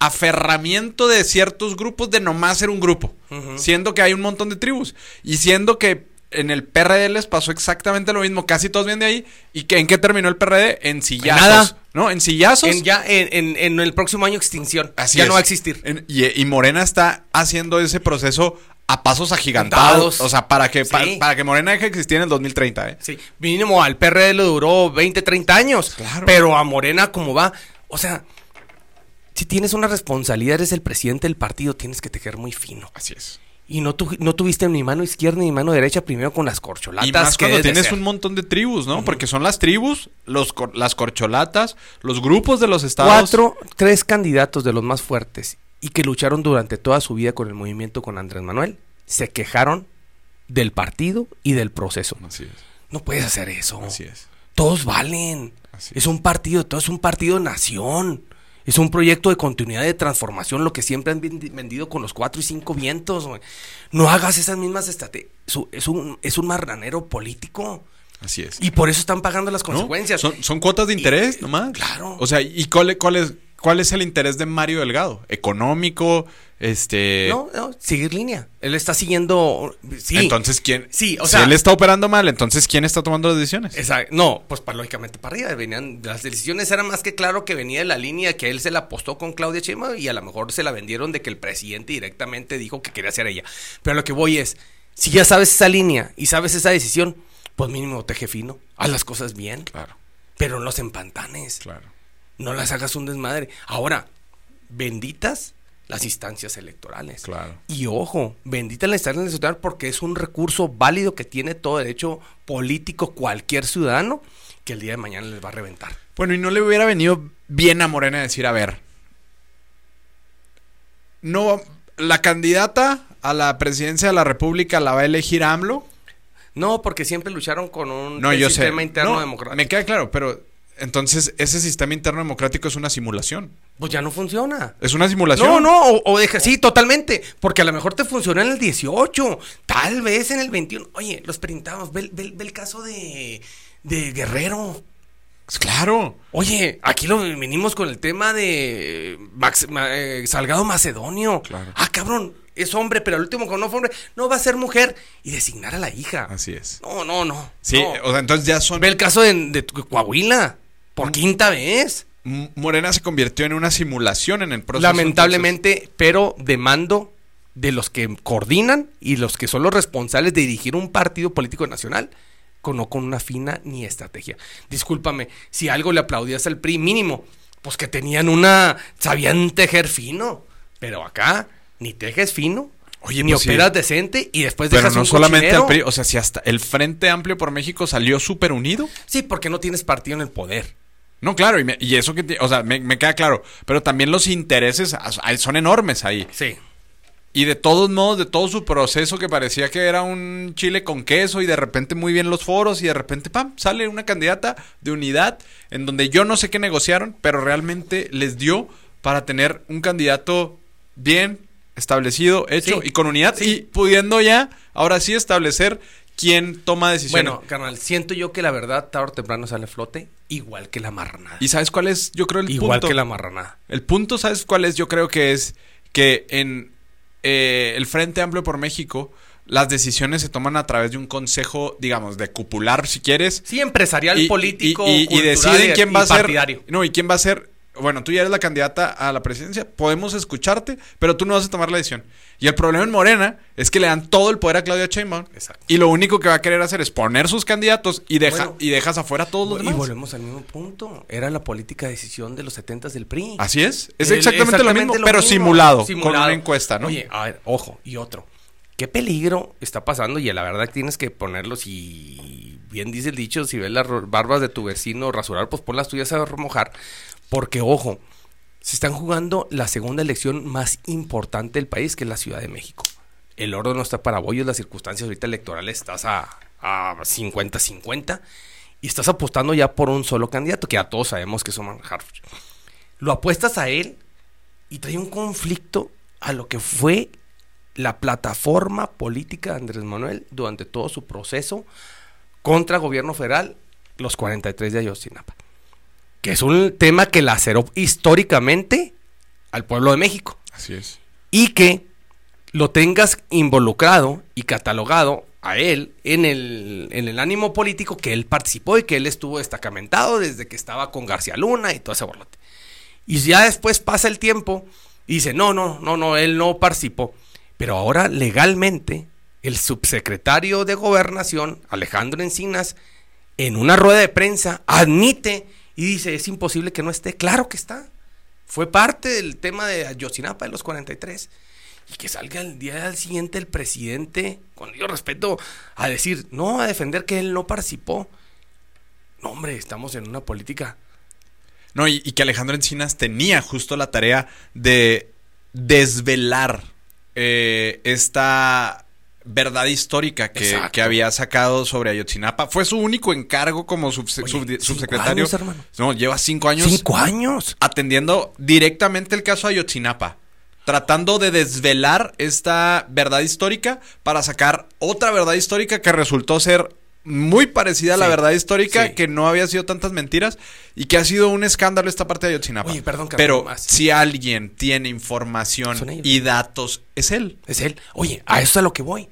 aferramiento de ciertos grupos de nomás ser un grupo, siendo que hay un montón de tribus y siendo que en el PRD les pasó exactamente lo mismo, casi todos vienen de ahí y que en qué terminó el PRD en sillazos, nada. ¿no? En sillazos. En ya en, en- en el próximo año extinción. Así ya es. no va a existir. Y Morena está haciendo ese proceso a pasos agigantados, o sea, para que pa- para que Morena deje de existir en el 2030, ¿eh? Sí, mínimo al PRD le duró 20, 30 años. Claro. Pero a Morena, como va? O sea, si tienes una responsabilidad, eres el presidente del partido, tienes que tejer muy fino. Así es. Y no, tu- no tuviste ni mano izquierda ni mano derecha, primero con las corcholatas. Y más que cuando tienes un montón de tribus, ¿no? Porque son las tribus, los las corcholatas, los grupos de los estados. Cuatro, tres candidatos de los más fuertes y que lucharon durante toda su vida con el movimiento con Andrés Manuel, se quejaron del partido y del proceso. Así es. No puedes hacer eso. Así es. Todos valen. Así es un partido, todo es un partido nación. Es un proyecto de continuidad de transformación, lo que siempre han vendi- vendido con los cuatro y cinco vientos. No hagas esas mismas estrategias. Es un, es un marranero político. Así es. Y por eso están pagando las ¿No? consecuencias. Son, son cuotas de interés nomás. claro. O sea, ¿y cuál, cuál es, cuál es el interés de Mario Delgado? ¿Económico? Este. No, no, seguir línea. Él está siguiendo. Sí. Entonces, ¿quién? Sí, o si sea- él está operando mal, entonces, ¿quién está tomando las decisiones? Exacto. No, pues para, lógicamente para arriba. Venían, las decisiones eran más que claro que venía de la línea que él se la apostó con Claudia Sheinbaum y a lo mejor se la vendieron de que el presidente directamente dijo que quería ser ella. Pero lo que voy es, si ya sabes esa línea y sabes esa decisión, pues mínimo teje fino, haz las cosas bien, Claro, pero no los empantanes, claro. No las hagas un desmadre. Ahora, benditas las instancias electorales. Claro. Y ojo, bendita la instancia electoral porque es un recurso válido que tiene todo derecho político cualquier ciudadano que el día de mañana les va a reventar. Bueno, y no le hubiera venido bien a Morena decir, a ver, no, la candidata a la presidencia de la República la va a elegir AMLO. No, porque siempre lucharon con un No, yo sé. sistema interno No, democrático. Me queda claro, pero entonces ese sistema interno democrático es una simulación. Pues ya no funciona. Es una simulación. No, no, o, o deja, sí, totalmente. Porque a lo mejor te funcionó en el 18, tal vez en el 21. Oye, los printados, ve, ve- ve el caso de, de Guerrero. Pues Claro. Oye, aquí lo venimos con el tema de Max- eh, Salgado Macedonio. Claro. Ah, cabrón, es hombre, pero el último que no fue hombre, no va a ser mujer y designar a la hija. Así es. No, no, no. Sí, no. o sea, entonces ya son. Ve el caso de, de Coahuila, por quinta vez. Morena se convirtió en una simulación en el proceso. Lamentablemente, pero de mando de los que coordinan y los que son los responsables de dirigir un partido político nacional, con, no con una fina ni estrategia. Discúlpame, si algo le aplaudías al PRI, mínimo, pues que tenían una, sabían tejer fino, pero acá ni tejes fino, Oye, ni pues sí. operas decente y después Pero dejas no un solamente al PRI, o sea, si hasta el Frente Amplio por México salió súper unido. Sí, porque no tienes partido en el poder. No, claro, y, me- y eso que, o sea, me, me queda claro, pero también los intereses son enormes ahí. Sí. Y de todos modos, de todo su proceso que parecía que era un chile con queso y de repente muy bien los foros y de repente, pam, sale una candidata de unidad en donde yo no sé qué negociaron, pero realmente les dio para tener un candidato bien establecido, hecho Sí, y con unidad sí. y pudiendo ya, ahora sí, establecer quién toma decisiones. Bueno, carnal, siento yo que la verdad tarde o temprano sale a flote, igual que la marranada. ¿Y sabes cuál es? Yo creo el igual punto. que la marranada. El punto, ¿sabes cuál es? Yo creo que es que en eh, el Frente Amplio por México las decisiones se toman a través de un consejo, digamos, de cupular, si quieres. Sí, empresarial, político, y, y cultural deciden y- quién y va a ser. partidario. No, y quién va a ser. Bueno, tú ya eres la candidata a la presidencia, podemos escucharte, pero tú no vas a tomar la decisión. Y el problema en Morena es que le dan todo el poder a Claudia Sheinbaum. Exacto. Y lo único que va a querer hacer es poner sus candidatos y, deja, Bueno. y dejas afuera a todos los Y demás. volvemos al mismo punto. Era la política de decisión de los 70 del PRI. Así es. Es El- exactamente, lo mismo, pero mismo. simulado, con una encuesta, ¿no? Oye, a ver, ojo, y otro. ¿Qué peligro está pasando? Y la verdad tienes que ponerlos y bien dice el dicho, si ves las barbas de tu vecino rasurar, pues pon las tuyas a remojar. Porque, ojo, se están jugando la segunda elección más importante del país, que es la Ciudad de México. El oro no está para bollos, las circunstancias ahorita electorales estás a, a 50-50 y estás apostando ya por un solo candidato, que ya todos sabemos que es Omar Harfuch. Lo apuestas a él y trae un conflicto a lo que fue la plataforma política de Andrés Manuel durante todo su proceso contra gobierno federal, los 43 de Ayotzinapa. Que es un tema que laceró históricamente al pueblo de México. Así es. Y que lo tengas involucrado y catalogado a él en el, en el ánimo político que él participó y que él estuvo destacamentado desde que estaba con García Luna y todo ese borlote. Y ya después pasa el tiempo y dice, no, no, no, no, él no participó. Pero ahora legalmente el subsecretario de gobernación, Alejandro Encinas, en una rueda de prensa admite y dice, es imposible que no esté. Claro que está. Fue parte del tema de Ayotzinapa de los 43. Y que salga el día siguiente el presidente, con yo respeto, a decir, no, a defender que él no participó. No, hombre, estamos en una política No, y, y que Alejandro Encinas tenía justo la tarea de desvelar eh, esta verdad histórica que, había sacado sobre Ayotzinapa. Fue su único encargo como subse- Oye, subsecretario. años, hermano. No, lleva cinco años Cinco años. atendiendo directamente el caso Ayotzinapa. Tratando de desvelar esta verdad histórica para sacar otra verdad histórica que resultó ser muy parecida a la Sí. verdad histórica, Sí. que no había sido tantas mentiras y que ha sido un escándalo esta parte de Ayotzinapa. Oye, perdón, Pero más. si alguien tiene información y datos, es él. Es él. Oye, a eso es a lo que voy.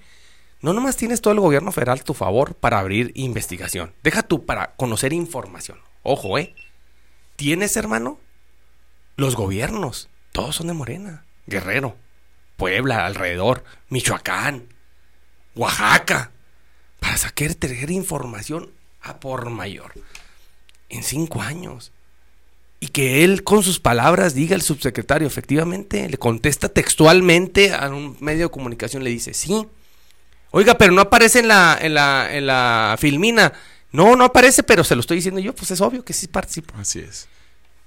No nomás tienes todo el gobierno federal a tu favor para abrir investigación. Deja tú para conocer información. Ojo, ¿eh? Tienes, hermano, los gobiernos. Todos son de Morena. Guerrero, Puebla, alrededor, Michoacán, Oaxaca. Para sacar tener información a por mayor. En cinco años. Y que él con sus palabras diga el subsecretario, efectivamente, le contesta textualmente a un medio de comunicación, le dice, sí. Oiga, pero no aparece en la, en la, en la filmina. No, no aparece, pero se lo estoy diciendo yo, pues es obvio que sí participo. Así es.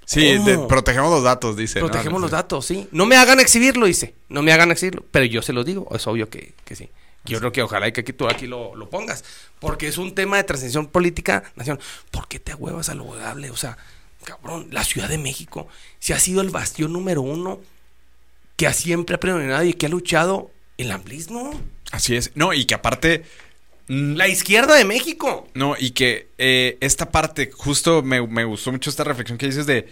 Sí, de- protegemos los datos, dice. ¿no? Protegemos los datos, sí. No me hagan exhibirlo, dice. No me hagan exhibirlo. Pero yo se lo digo, es obvio que, que sí. Yo creo que ojalá y que aquí tú aquí lo, lo pongas. Porque es un tema de transición política nacional. ¿Por qué te ahuevas a lo huevable? O sea, cabrón, la Ciudad de México, si ha sido el bastión número uno que ha siempre ha predominado y que ha luchado el amplismo. Así es. No, y que aparte. mm, La izquierda de México. No, y que eh, esta parte, justo me, me gustó mucho esta reflexión que dices de.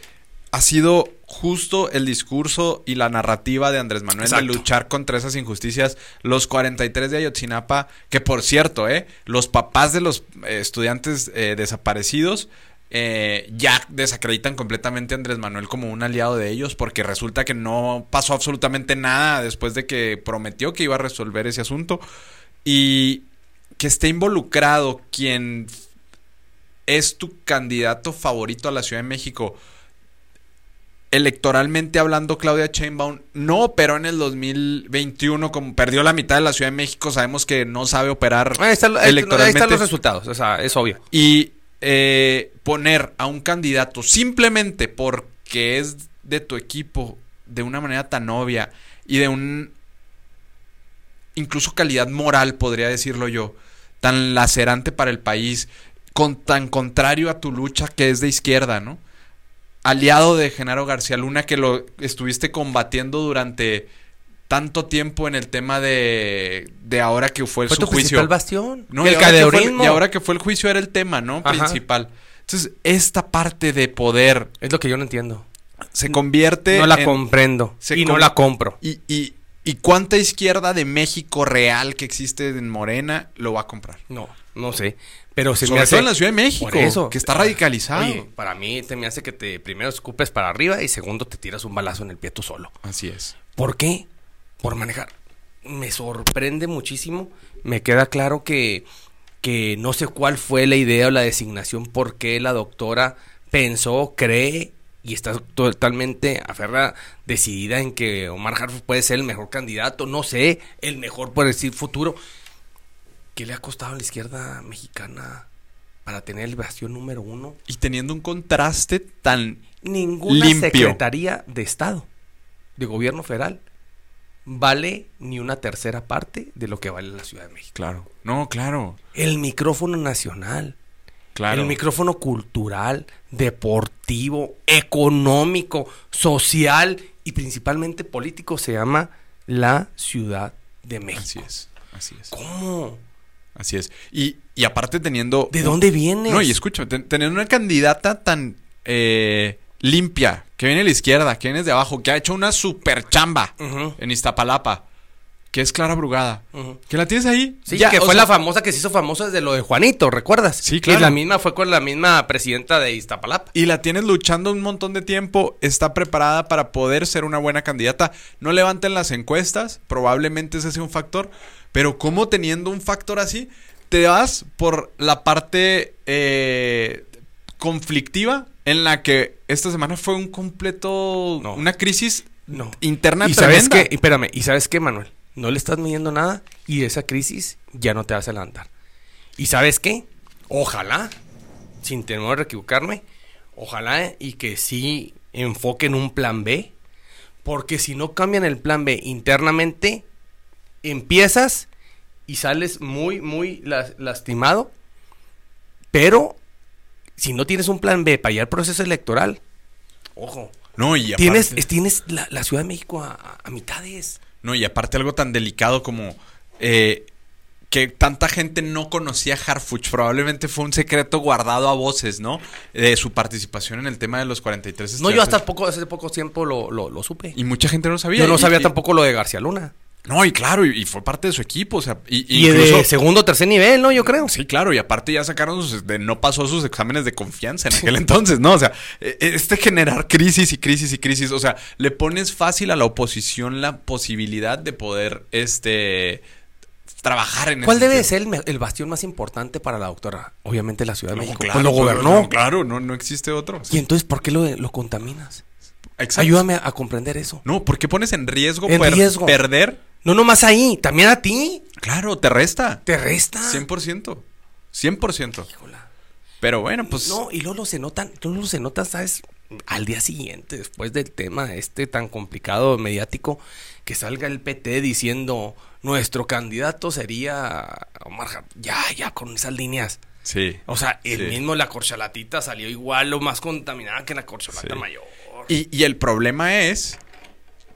Ha sido justo el discurso y la narrativa de Andrés Manuel Exacto. de luchar contra esas injusticias. Los 43 de Ayotzinapa, que por cierto, eh, los papás de los eh, estudiantes eh, desaparecidos eh, ya desacreditan completamente a Andrés Manuel como un aliado de ellos, porque resulta que no pasó absolutamente nada después de que prometió que iba a resolver ese asunto. Y que esté involucrado quien es tu candidato favorito a la Ciudad de México. Electoralmente hablando, Claudia Sheinbaum no operó en el 2021, como perdió la mitad de la Ciudad de México, sabemos que no sabe operar Ahí, está- ahí electoralmente. están los resultados. O sea, es obvio. Y eh, poner a un candidato simplemente porque es de tu equipo de una manera tan obvia y de un incluso calidad moral, podría decirlo yo, tan lacerante para el país, con tan contrario a tu lucha que es de izquierda, ¿no? Aliado de Genaro García Luna que lo estuviste combatiendo durante tanto tiempo en el tema de, de ahora que fue, Fue su tu juicio. principal bastión. No, el ahora que fue el, cadeorismo. y ahora que fue el juicio era el tema, ¿no? Ajá. Principal. Entonces, esta parte de poder Es lo que yo no entiendo. se convierte No la en- comprendo. y no la compro. Y, y, y cuánta izquierda de México real que existe en Morena lo va a comprar. No, no sé. Pero se Sobre me hace. todo en la Ciudad de México, Por eso. que está radicalizado. Oye, para mí te me hace que te primero escupes para arriba y segundo te tiras un balazo en el pie tú solo. Así es. ¿Por qué? Por manejar. Me sorprende muchísimo. Me queda claro que, que no sé cuál fue la idea o la designación, por qué la doctora pensó, cree y está totalmente aferrada, decidida en que Omar Harfuch puede ser el mejor candidato, no sé, el mejor por decir futuro. ¿Qué le ha costado a la izquierda mexicana para tener el bastión número uno? Y teniendo un contraste tan Ninguna Limpio. secretaría de Estado, de gobierno federal, vale ni una tercera parte de lo que vale la Ciudad de México. claro. No, claro. El micrófono nacional, Claro. el micrófono cultural, deportivo, económico, social y principalmente político se llama la Ciudad de México. Así es. Así es. ¿Cómo? Así es. Y, y aparte teniendo. ¿De dónde vienes? No, y escúchame, ten- tener una candidata tan eh, limpia, que viene de la izquierda, que viene de abajo, que ha hecho una super chamba en Iztapalapa, que es Clara Brugada. Que la tienes ahí. Sí, Ya, que fue sea, la famosa que se hizo famosa desde lo de Juanito, ¿recuerdas? Sí, claro. la misma fue con la misma presidenta de Iztapalapa. Y la tienes luchando un montón de tiempo, está preparada para poder ser una buena candidata. No levanten las encuestas, probablemente ese sea un factor, pero como teniendo un factor así, te vas por la parte eh, conflictiva en la que esta semana fue un completo, No. una crisis No. interna ¿Y sabes tremenda. Y Espérame, ¿y sabes qué, Manuel? No le estás midiendo nada y esa crisis ya no te vas a levantar. ¿Y sabes qué? Ojalá, sin temor a equivocarme, ojalá y que sí enfoquen un plan B, porque si no cambian el plan B internamente, empiezas y sales muy, muy las- lastimado, pero si no tienes un plan B para ir al proceso electoral, ojo, No, y aparte, Tienes, es- tienes la, la Ciudad de México a, mitades. no, y aparte algo tan delicado como eh, que tanta gente no conocía a Harfuch. Probablemente fue un secreto guardado a voces, ¿no? De su participación en el tema de los 43 No, yo hasta poco, hace poco tiempo lo, lo, lo supe. Y mucha gente no lo sabía. Yo no Y- sabía y- tampoco lo de García Luna. No, y claro, y, y fue parte de su equipo, o sea, y, Y incluso- de segundo o tercer nivel, ¿no? Yo creo. Sí, claro, y aparte ya sacaron sus, de, no pasó sus exámenes de confianza en aquel entonces, ¿no? O sea, eh, este generar crisis y crisis y crisis, o sea, le pones fácil a la oposición la posibilidad de poder, este, trabajar en ¿Cuál debe sentido. ser el, bastión más importante para la doctora? Obviamente la Ciudad de No, México. claro, pues lo pero gobernó. no, claro, no, no existe otro. Y entonces, ¿por qué lo, lo contaminas? Exacto. Ayúdame a, comprender eso. No, ¿por qué pones en riesgo, En per- riesgo. perder? No nomás ahí, también a ti. Claro, te resta. Te resta. 100%. 100%. Pero bueno, pues... No, y luego se notan, luego se nota, ¿sabes? Al día siguiente, después del tema este tan complicado mediático, que salga el PT diciendo nuestro candidato sería Omar Har-". Ya, ya, con esas líneas. Sí. O sea, el Sí. mismo la corchalatita salió igual o más contaminada que la corcholata Sí. mayor. Y, y el problema es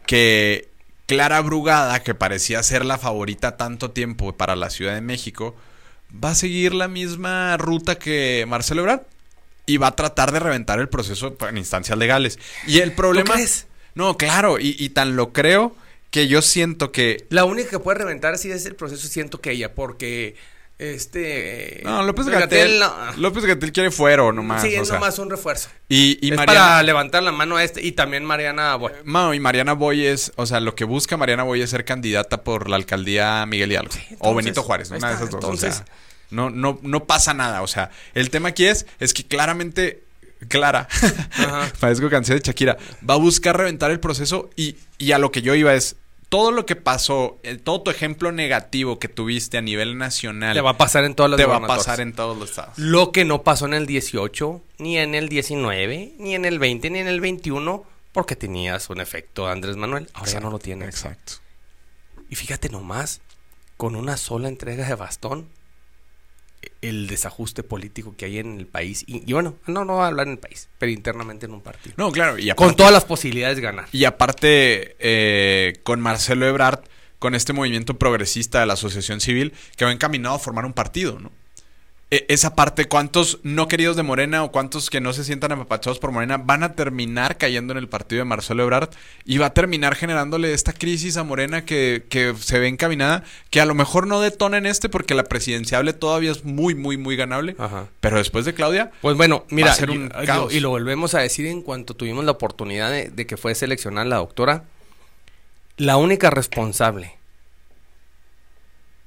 que Clara Brugada, que parecía ser la favorita tanto tiempo para la Ciudad de México, va a seguir la misma ruta que Marcelo Ebrard y va a tratar de reventar el proceso en instancias legales. Y el problema... crees? No, claro, y, y tan lo creo que yo siento que... La única que puede reventar sí es el proceso, siento que ella, porque este... No, López Gatel no. López Gatel quiere fuero nomás. sí, o es sea. nomás un refuerzo. Y, y es Mariana... para levantar la mano a este y también Mariana, bueno, Mao, y Mariana Boy es, o sea, lo que busca Mariana Boy es ser candidata por la alcaldía Miguel Hidalgo. o entonces, Benito Juárez, ahí una de esas dos. entonces- o sea, no, no, no pasa nada. O sea, el tema aquí es, es que claramente, Clara, parezco canción de Shakira, va a buscar reventar el proceso y, y a lo que yo iba es. Todo lo que pasó, el- todo tu ejemplo negativo que tuviste a nivel nacional, le va a pasar en todas las te va a pasar en todos los estados. Lo que no pasó en el 18, ni en el 19, ni en el 20, ni en el 21, porque tenías un efecto Andrés Manuel. Ahora ya no lo tienes. Exacto. Y fíjate nomás, con una sola entrega de bastón, el desajuste político que hay en el país. Y, y bueno, no, no voy a hablar en el país, pero internamente en un partido. No, claro. Y con aparte- todas las posibilidades de ganar. Y aparte, eh, con Marcelo Ebrard, con este movimiento progresista de la asociación civil, que va encaminado a formar un partido, ¿no? E- esa parte, ¿cuántos no queridos de Morena o cuántos que no se sientan apapachados por Morena van a terminar cayendo en el partido de Marcelo Ebrard? Y va a terminar generándole esta crisis a Morena que, que se ve encaminada, que a lo mejor no detona en este porque la presidenciable todavía es muy, muy, muy ganable. Ajá. Pero después de Claudia, Pues bueno, mira, Va a ser y- un y, caos. lo, y lo volvemos a decir en cuanto tuvimos la oportunidad de, de que fue seleccionada la doctora. La única responsable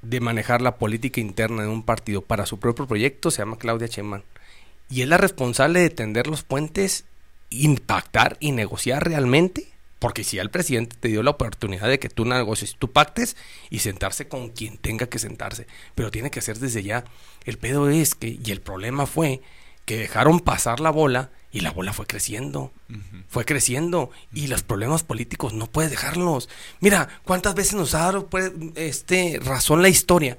de manejar la política interna de un partido para su propio proyecto se llama Claudia Sheinbaum. Y es la responsable de tender los puentes, impactar y negociar realmente. Porque si el presidente te dio la oportunidad de que tú negocies, tú pactes y sentarse con quien tenga que sentarse. Pero tiene que ser desde ya. El pedo es que, y el problema fue que dejaron pasar la bola y la bola fue creciendo. Fue creciendo. Y los problemas políticos no puedes dejarlos. Mira, ¿cuántas veces nos ha dado pues, este, razón la historia?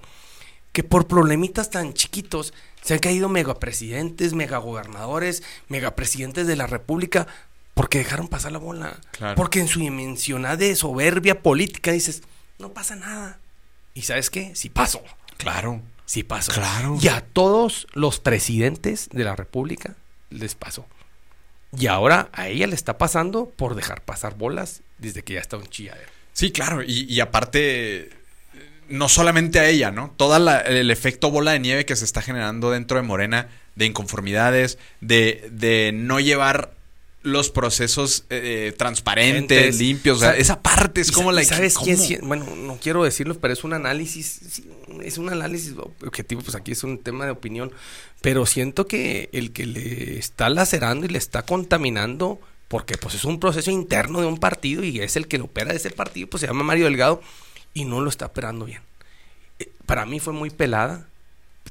Que por problemitas tan chiquitos se han caído megapresidentes, megagobernadores, megapresidentes de la República porque dejaron pasar la bola. Claro. Porque en su dimensional de soberbia política dices, no pasa nada. ¿Y sabes qué? Sí pasó. claro. Sí pasó. Claro. Y a todos los presidentes de la República les pasó. Y ahora a ella le está pasando por dejar pasar bolas desde que ya está un chilladero. Sí, claro, y, y aparte, no solamente a ella, ¿no? Todo el efecto bola de nieve que se está generando dentro de Morena, de inconformidades, de, de no llevar los procesos eh, transparentes, limpios, o sea, Sa- esa parte es ¿Y como la... ¿Sabes quién? sí- Bueno, no quiero decirlo, pero es un análisis, es un análisis objetivo, pues aquí es un tema de opinión, pero siento que el que le está lacerando y le está contaminando, porque pues es un proceso interno de un partido y es el que lo opera de ese partido, pues se llama Mario Delgado y no lo está operando bien. Eh, Para mí fue muy pelada,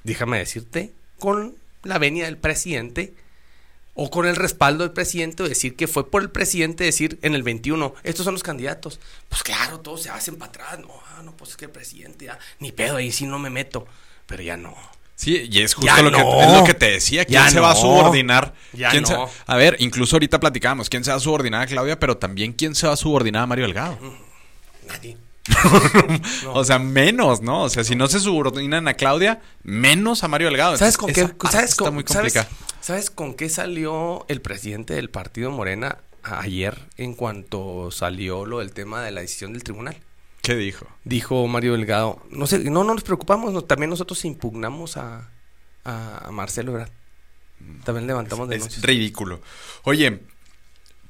déjame decirte, con la venia del presidente o con el respaldo del presidente o decir que fue por el presidente decir en el 21, estos son los candidatos. Pues claro, todos se hacen para atrás. No, ah, no, pues es que el presidente ya, ni pedo, ahí sí no me meto. Pero ya no. Sí, y es justo Ya lo, que, no. es lo que te decía. ¿Quién Ya se va a subordinar? Ya ¿Quién se- no. a ver, incluso ahorita platicábamos. ¿Quién se va a subordinar a Claudia? Pero también ¿quién se va a subordinar a Mario Delgado? Nadie. O sea, menos, ¿no? O sea, si no se subordinan a Claudia, menos a Mario Delgado. ¿Sabes con qué? ¿sabes está con, muy ¿sabes- complicada. ¿sabes con qué salió el presidente del partido Morena ayer en cuanto salió lo del tema de la decisión del tribunal? ¿Qué dijo? Dijo Mario Delgado, no sé, no, no nos preocupamos, no, también nosotros impugnamos a, a, Marcelo Ebrard. También levantamos Es denuncias. ridículo. Oye,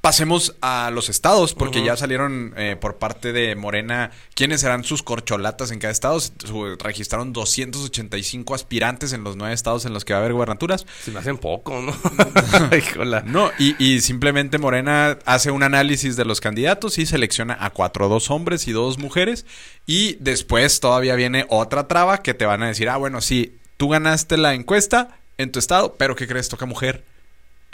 pasemos a los estados, porque ya salieron eh, por parte de Morena quiénes serán sus corcholatas en cada estado. Se- su- registraron 285 aspirantes en los nueve estados en los que va a haber gubernaturas. Se me hacen poco, ¿no? No, y, y simplemente Morena hace un análisis de los candidatos y selecciona a cuatro, dos hombres y dos mujeres. Y después todavía viene otra traba que te van a decir, ah, bueno, sí, tú ganaste la encuesta en tu estado, pero ¿qué crees? Toca mujer.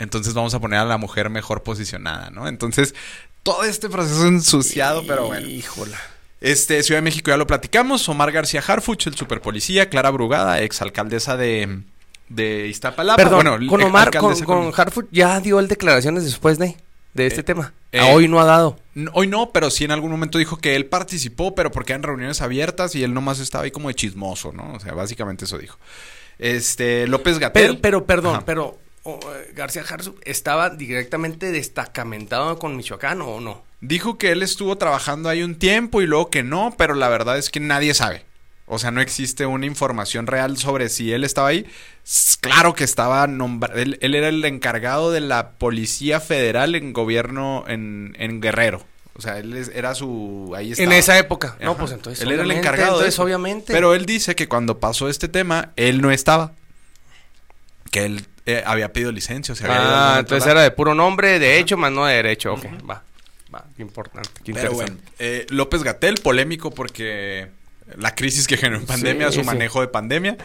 Entonces vamos a poner a la mujer mejor posicionada, ¿no? Entonces, todo este proceso ensuciado, pero bueno. Híjola. Este, Ciudad de México ya lo platicamos. Omar García Harfuch, el superpolicía. Clara Brugada, exalcaldesa de, de Iztapalapa. Perdón, Bueno, con Omar, con, alcaldesa con Hartford ya dio él declaraciones después de, de este Eh, tema. eh, hoy no ha dado. Hoy no, pero sí en algún momento dijo que él participó, pero porque eran reuniones abiertas y él nomás estaba ahí como de chismoso, ¿no? O sea, básicamente eso dijo. Este, López Gatel. Pero, pero, perdón, Ajá. pero García Harzu estaba directamente destacamentado con Michoacán o no. Dijo que él estuvo trabajando ahí un tiempo y luego que no, pero la verdad es que nadie sabe. O sea, no existe una información real sobre si él estaba ahí. Claro que estaba nombrado. Él, él era el encargado de la Policía Federal en gobierno en, en Guerrero. O sea, él era su. Ahí En estaba. esa época. No, pues entonces. Él era el encargado. Entonces, obviamente. Pero él dice que cuando pasó este tema, él no estaba. Que él eh, había pedido licencia. o sea, había Ah, entonces era de puro nombre, de hecho, más no de derecho. Ok, va. Va, qué importante. Qué Pero bueno, eh, López Gatel, polémico porque la crisis que generó en pandemia, Sí, su sí. manejo de pandemia.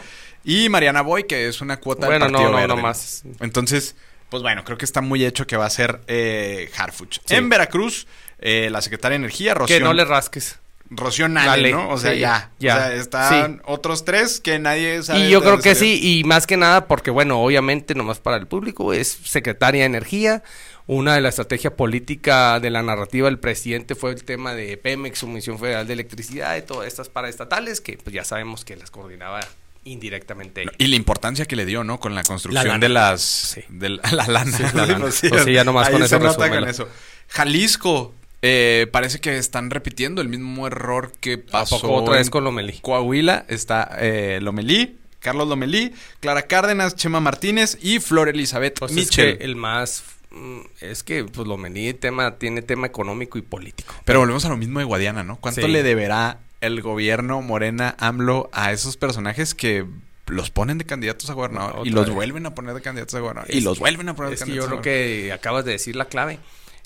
Y Mariana Boy, que es una cuota Bueno, del Partido no, no, Verde. no más. Entonces, pues bueno, creo que está muy hecho que va a ser eh, Harfuch. Sí. En Veracruz, eh, la secretaria de Energía, Rocío, Que no le rasques. Rocío Nale, ¿no? O sea, sí, ya. ya. O sea, están Sí. otros tres que nadie sabe. Y yo creo que sí, y más que nada porque, bueno, obviamente, nomás para el público, es secretaria de Energía. Una de la estrategia política de la narrativa del presidente fue el tema de Pemex, Comisión Federal de Electricidad y todas estas paraestatales, que pues ya sabemos que las coordinaba indirectamente ella. Y la importancia que le dio, ¿no? Con la construcción de las... de la, la lana. Sí, la lana. Pues sí, Pues sí, ya nomás con eso con eso. Jalisco. Eh, parece que están repitiendo el mismo error que pasó poco otra vez con Lomelí? Coahuila. Está eh, Lomelí, Carlos Lomelí, Clara Cárdenas, Chema Martínez y Flor Elizabeth Pues es Mitchell. que el más... mm, Es que, pues, lo tema, tiene tema económico y político. Pero volvemos a lo mismo de Guadiana, ¿no? ¿Cuánto Sí. le deberá el gobierno Morena AMLO a esos personajes que los ponen de candidatos a gobernador y los vez. vuelven a poner de candidatos a gobernador y Es los vuelven a poner de Es que candidatos yo a creo que acabas de decir la clave.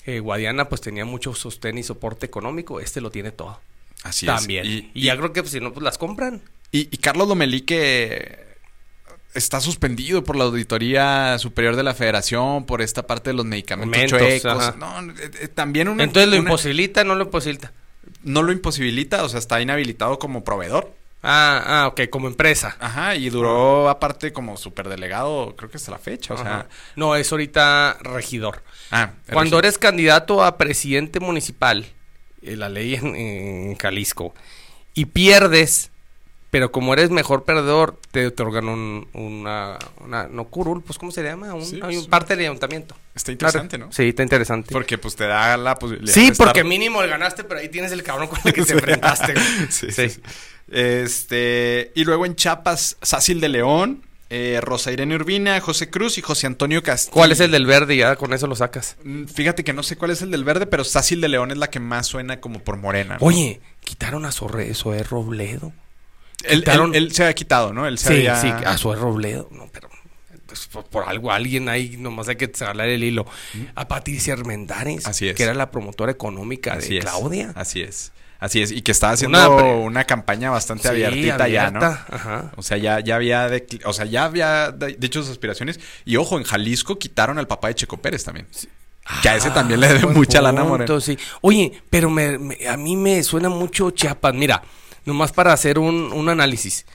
Eh, Guadiana pues tenía mucho sostén y soporte económico. Este lo tiene todo. Así También. es. Y, ya creo que pues, si no, pues las compran. Y, y Carlos Lomelí que está suspendido por la Auditoría Superior de la Federación por esta parte de los medicamentos chuecos. No, eh, eh, también una, Entonces lo una- imposibilita, no lo imposibilita. no lo imposibilita, o sea, está inhabilitado como proveedor. Ah, ah, ok, como empresa. Ajá, y duró aparte como superdelegado, creo que hasta la fecha, o sea. No, es ahorita regidor. ah, Cuando regidor. eres candidato a presidente municipal, eh, la ley en, en Jalisco, y pierdes, pero como eres mejor perdedor, te otorgan un, una, una, no curul, pues ¿cómo se llama? Un, Sí, hay un sí. parte del ayuntamiento. Está interesante, ¿no? Sí, está interesante. Porque pues te da la posibilidad sí, de estar- porque mínimo le ganaste, pero ahí tienes el cabrón con el que te enfrentaste. sí, sí, sí. Este, y luego en Chiapas, Sácil de León, eh, Rosa Irene Urbina, José Cruz y José Antonio Castillo. ¿Cuál es el del verde? Ya con eso lo sacas. Mm, Fíjate que no sé cuál es el del verde, pero Sácil de León es la que más suena como por morena. ¿no? Oye, quitaron a Sorre, Zoé Robledo. Él, quitaron- él- él se había quitado, ¿no? Él se Sí, había- sí, a Zoé Robledo. No, pero pues, por, por algo alguien ahí, nomás hay que jalar el hilo. A Patricia Armendares, Así es. que era la promotora económica Así de es. Claudia. Así es. Así es. Y que estaba haciendo Una campaña bastante Sí, abiertita ya, ¿no? ajá. O sea, ya, ya había, o sea, ya había dicho sus aspiraciones. Y ojo, en Jalisco quitaron al papá de Checo Pérez también. Que a ese también le debe mucha lana, punto, Moreno. sí. Oye, pero me- me- a mí me suena mucho Chiapas. Mira, nomás para hacer un, un análisis.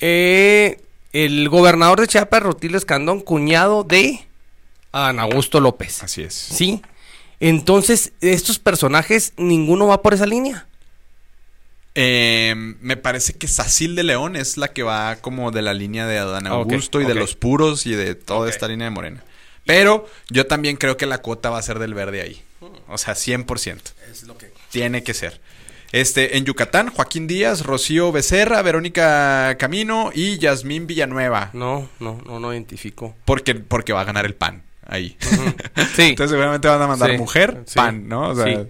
Eh, el gobernador de Chiapas, Rutilio Escandón, cuñado de Ana Augusto López. Así es. Sí. Entonces, estos personajes, ninguno va por esa línea. Eh, me parece que Sacil de León es la que va como de la línea de Adán Augusto y de los puros y de toda esta línea de Morena. Pero yo también creo que la cuota va a ser del verde ahí. O sea, 100%. Es lo que... Tiene que ser. Este, en Yucatán, Joaquín Díaz, Rocío Becerra, Verónica Camino y Yasmín Villanueva. No, no, no, no identifico. Porque, porque va a ganar el PAN ahí. Sí. Entonces seguramente van a mandar Sí, mujer, sí, PAN, ¿no? O sea, sí.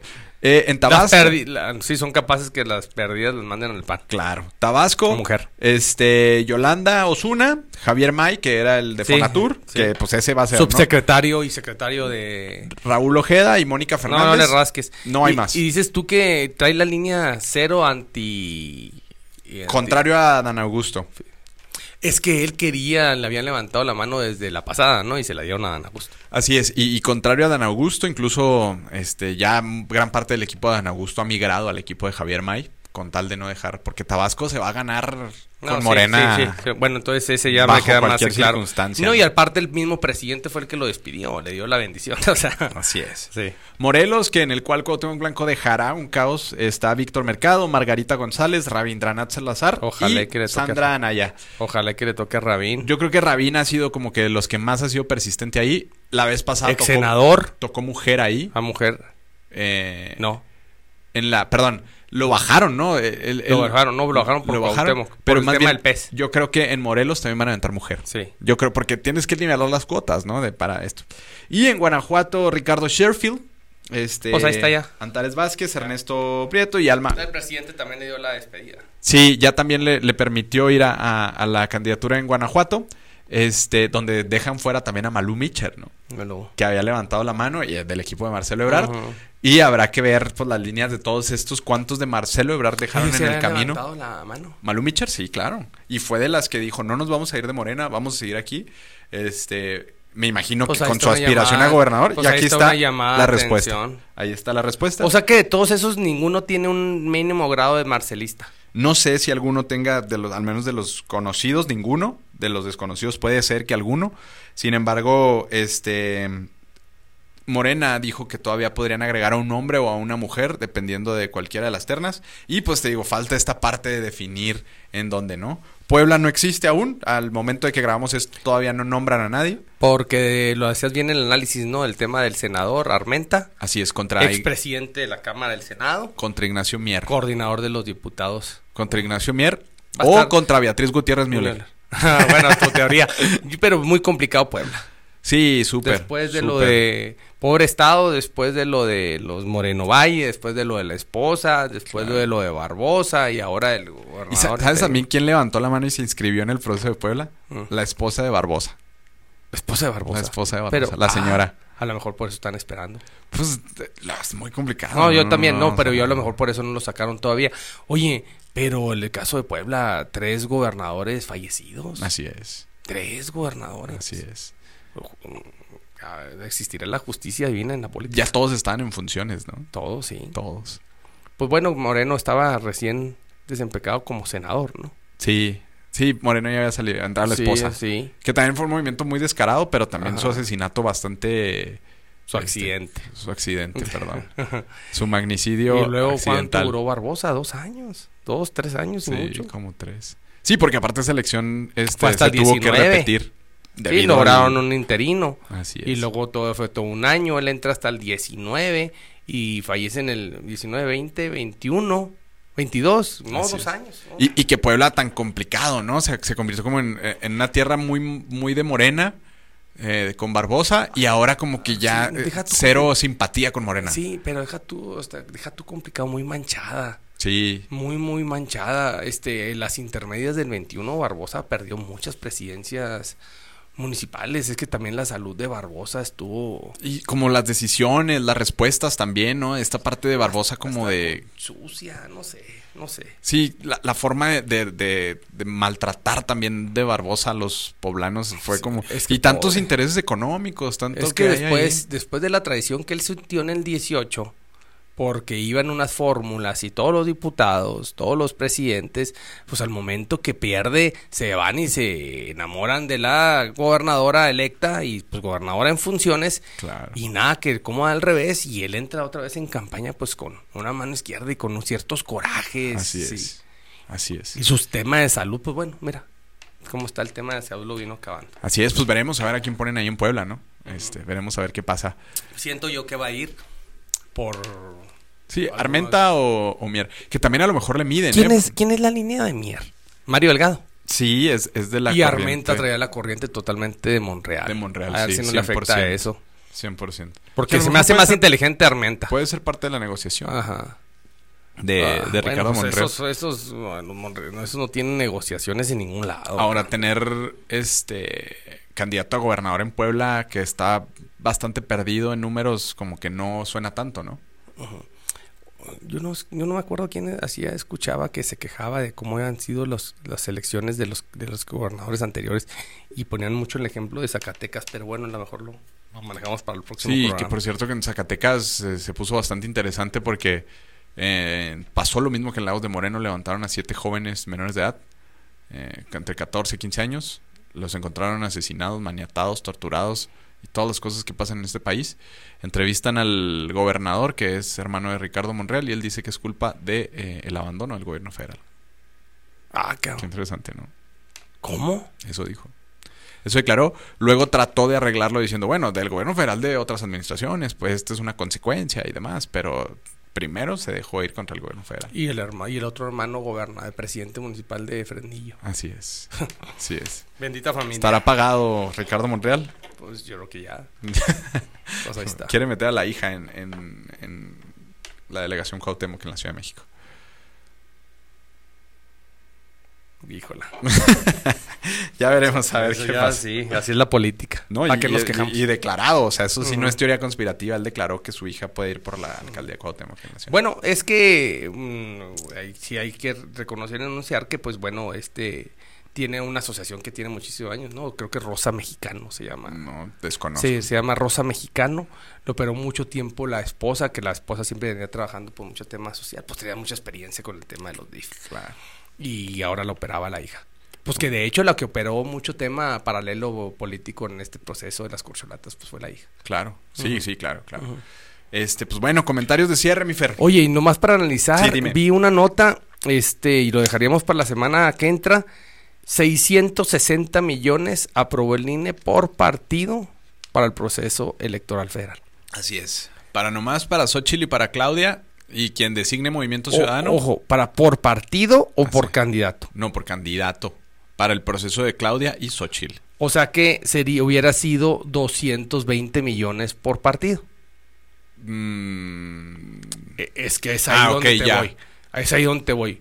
Eh, en Tabasco. la- sí, son capaces que las perdidas las manden al pan. Claro. Tabasco. Mujer. Este, Yolanda Osuna, Javier May, que era el de Sí, Fonatur, sí. que pues ese va a ser, ¿no? Subsecretario y secretario de... Raúl Ojeda y Mónica No, Fernández. no le rasques. No hay Y- más. Y dices tú que trae la línea cero anti... anti- Contrario a Dan Augusto. Es que él quería, le habían levantado la mano desde la pasada, ¿no? Y se la dieron a Dan Augusto. Así es, y, contrario a Dan Augusto, incluso este ya gran parte del equipo de Dan Augusto ha migrado al equipo de Javier May, con tal de no dejar, porque Tabasco se va a ganar No, con sí, Morena. sí, sí, sí. Bueno, entonces ese ya bajo me queda más claro. No, y aparte el mismo presidente fue el que lo despidió, le dio la bendición. O sea, Así es. Morelos, que en el cual Cuauhtémoc Blanco dejará un caos, está Víctor Mercado, Margarita González, Rabindranath Salazar Ojalá y que le toque Sandra a- Anaya. Ojalá que le toque a Rabín. Yo creo que Rabin ha sido como que de los que más ha sido persistente ahí. La vez pasada Ex tocó, senador. tocó mujer ahí. A mujer. eh, No. En la, perdón, lo bajaron, ¿no? El- Lo bajaron, no, lo bajaron por Cuauhtémoc, por pero el más tema bien, del pez. Yo creo que en Morelos también van a aventar mujer. Sí. Yo creo, porque tienes que nivelar las cuotas, ¿no? De, para esto. Y en Guanajuato, Ricardo Sherfield. Este, Pues ahí está ya. Antares Vázquez, Ernesto Prieto y Alma. El presidente también le dio la despedida. Sí, ya también le, le permitió ir a, a- a la candidatura en Guanajuato. Este, donde dejan fuera también a Malú Mitcher, ¿no? Que había levantado la mano y del equipo de Marcelo Ebrard. Y habrá que ver pues, las líneas de todos estos cuantos de Marcelo Ebrard dejaron Oye, ¿se en el camino. la mano? Malú Mitcher, sí, claro. Y fue de las que dijo, no nos vamos a ir de Morena, vamos a seguir aquí. Este, me imagino Pues que con su aspiración llamada- a gobernador. pues y aquí está la respuesta. atención. Ahí está la respuesta. O sea que de todos esos ninguno tiene un mínimo grado de marcelista. no sé si alguno tenga, de los, al menos de los conocidos, ninguno. De los desconocidos puede ser que alguno. Sin embargo, este... Morena dijo que todavía podrían agregar a un hombre o a una mujer, dependiendo de cualquiera de las ternas. Y pues te digo, falta esta parte de definir en dónde, ¿no? Puebla no existe aún. Al momento de que grabamos esto, todavía no nombran a nadie. Porque lo hacías bien el análisis, ¿no? El tema del senador Armenta, Así es, contra, expresidente de la Cámara del Senado, contra Ignacio Mier. coordinador de los diputados. Contra Ignacio Mier o contra Beatriz Gutiérrez Müller. Bueno, tu teoría. Pero muy complicado Puebla. Sí, súper. Después de lo de pobre estado, después de lo de los Moreno Valle, después de lo de la esposa, después de lo de Barbosa y ahora el gobernador. ¿Y sa- sabes este- también quién levantó la mano y se inscribió en el proceso de Puebla? Mm. La esposa de Barbosa. Esposa de Barbosa. La esposa de Barbosa, Pero, la ah, señora. a lo mejor por eso están esperando. Pues es muy complicado. No, yo también no, pero yo a lo mejor por eso no lo sacaron todavía. Oye, pero en el caso de Puebla, tres gobernadores fallecidos. Así es, Tres gobernadores. así es. Existirá la justicia divina en la política. Ya todos están en funciones, ¿no? Todos, sí. Todos. Pues bueno, Moreno estaba recién desempecado como senador, ¿no? Sí, sí, Moreno ya había salido, entrar la Sí, esposa. Sí, Que también fue un movimiento muy descarado, pero también Ajá. su asesinato bastante... su este, accidente. Su accidente, perdón. Su magnicidio Y luego, ¿cuánto accidental. duró Barbosa? Dos años. Dos, tres años Sí, mucho. como tres. Sí, porque aparte esa elección este, Fue hasta se el tuvo que 19. repetir. Sí, lograron un interino. Así es. Y luego todo fue todo un año. Él entra hasta el 19 y fallece en el 19, 20, 21, 22. No, Así dos es. años. ¿no? Y, y que Puebla tan complicado, ¿no? O sea, se convirtió como en, en una tierra muy, muy de morena, eh, con Barbosa, y ahora como que ya Sí, eh, deja tú- cero simpatía con Morena. Sí, pero deja tú, hasta- deja tú complicado, muy manchada. Sí, Muy, muy manchada. Este, las intermedias del 21, Barbosa perdió muchas presidencias municipales. Es que también la salud de Barbosa estuvo Y como las decisiones, las respuestas también, ¿no? Esta parte de Barbosa como de... sucia, no sé, no sé. Sí, la, la forma de, de- de- de maltratar también de Barbosa a los poblanos fue Sí, como... es que y tantos pobre. intereses económicos, tanto Es que ahí. después, después de la traición que él sintió en el 18, porque iban unas fórmulas y todos los diputados, todos los presidentes, pues al momento que pierde se van y se enamoran de la gobernadora electa y pues gobernadora en funciones Claro. y nada que como al revés y él entra otra vez en campaña pues con una mano izquierda y con ciertos corajes Así sí. es. Así es. y sus temas de salud pues bueno mira cómo está el tema de salud lo vino acabando Así es, pues veremos a ver a quién ponen ahí en Puebla, ¿no? Este, veremos a ver qué pasa. siento yo que va a ir por Sí, Armenta o, o Mier. Que también a lo mejor le miden. ¿Quién ¿eh? es, ¿Quién es la línea de Mier? Mario Delgado. Sí, es, es de la y corriente Armenta traía la corriente totalmente de Monreal. de Monreal. A ver sí, si no le afecta 100%. eso. 100%. Porque se me hace más ser- inteligente Armenta. Puede ser parte de la negociación Ajá. de, Ah, de bueno, Ricardo pues Monreal. Esos, esos, bueno, Monreal, no, esos no tienen negociaciones en ningún lado. Ahora, tener este candidato a gobernador en Puebla que está bastante perdido en números, como que no suena tanto, ¿no? Yo no, yo no me acuerdo quién hacía, escuchaba que se quejaba de cómo han sido los, las elecciones de los, de los gobernadores anteriores y ponían mucho el ejemplo de Zacatecas, pero bueno, a lo mejor lo, lo manejamos para el próximo Sí, programa. que por cierto que en Zacatecas eh, se puso bastante interesante porque eh, pasó lo mismo que en Lagos de Moreno, levantaron a siete jóvenes menores de edad, eh, entre 14 y 15 años, los encontraron asesinados, maniatados, torturados y todas las cosas que pasan en este país. Entrevistan al gobernador, que es hermano de Ricardo Monreal, y él dice que es culpa de eh, el abandono del gobierno federal. Ah, Qué cabrón. interesante, ¿no? ¿Cómo? Eso dijo. Eso declaró. Luego trató de arreglarlo diciendo, bueno, del gobierno federal de otras administraciones, pues esto es una consecuencia y demás, pero primero se dejó ir contra el gobierno federal. Y el, herma- y el otro hermano gobernador, el presidente municipal de Fresnillo. Así es. Así es. Bendita familia. ¿Estará pagado Ricardo Monreal? Pues yo creo que ya. Pues ahí está. Quiere meter a la hija en, en, en la delegación Cuauhtémoc en la Ciudad de México. Híjola. Ya veremos a ver Eso qué ya, pasa. Sí, así es la política. No, ¿Para y, qué nos quejamos? y declarado, o sea, eso sí no es teoría conspirativa, él declaró que su hija puede ir por la alcaldía de Cuauhtémoc. Bueno, es que mm, hay- sí hay que reconocer y anunciar que, pues bueno, este tiene una asociación que tiene muchísimos años, ¿no? Creo que Rosa Mexicano se llama. no desconozco. Sí, se llama Rosa Mexicano. Lo operó mucho tiempo la esposa, que la esposa siempre venía trabajando por mucho tema social. Pues tenía mucha experiencia con el tema de los DIF. Claro. Y ahora la operaba la hija. Pues que de hecho la que operó mucho tema paralelo político en este proceso de las corcholatas, pues fue la hija. Claro, sí, sí, claro, claro. Este, pues bueno, comentarios de cierre, mi Fer. Oye, y nomás para analizar, Sí, dime. vi una nota, este, y lo dejaríamos para la semana que entra. 660 millones aprobó el INE por partido para el proceso electoral federal. Así es. Para nomás, para Xochitl y para Claudia, y quien designe Movimiento O- Ciudadano. ojo, para por partido o Ah, por sí. candidato. No, por candidato. Para el proceso de Claudia y Xochitl. O sea que sería, hubiera sido 220 millones por partido. Mm, E- Es que es ahí Ah, donde ok, te ya. voy. Es ahí donde te voy.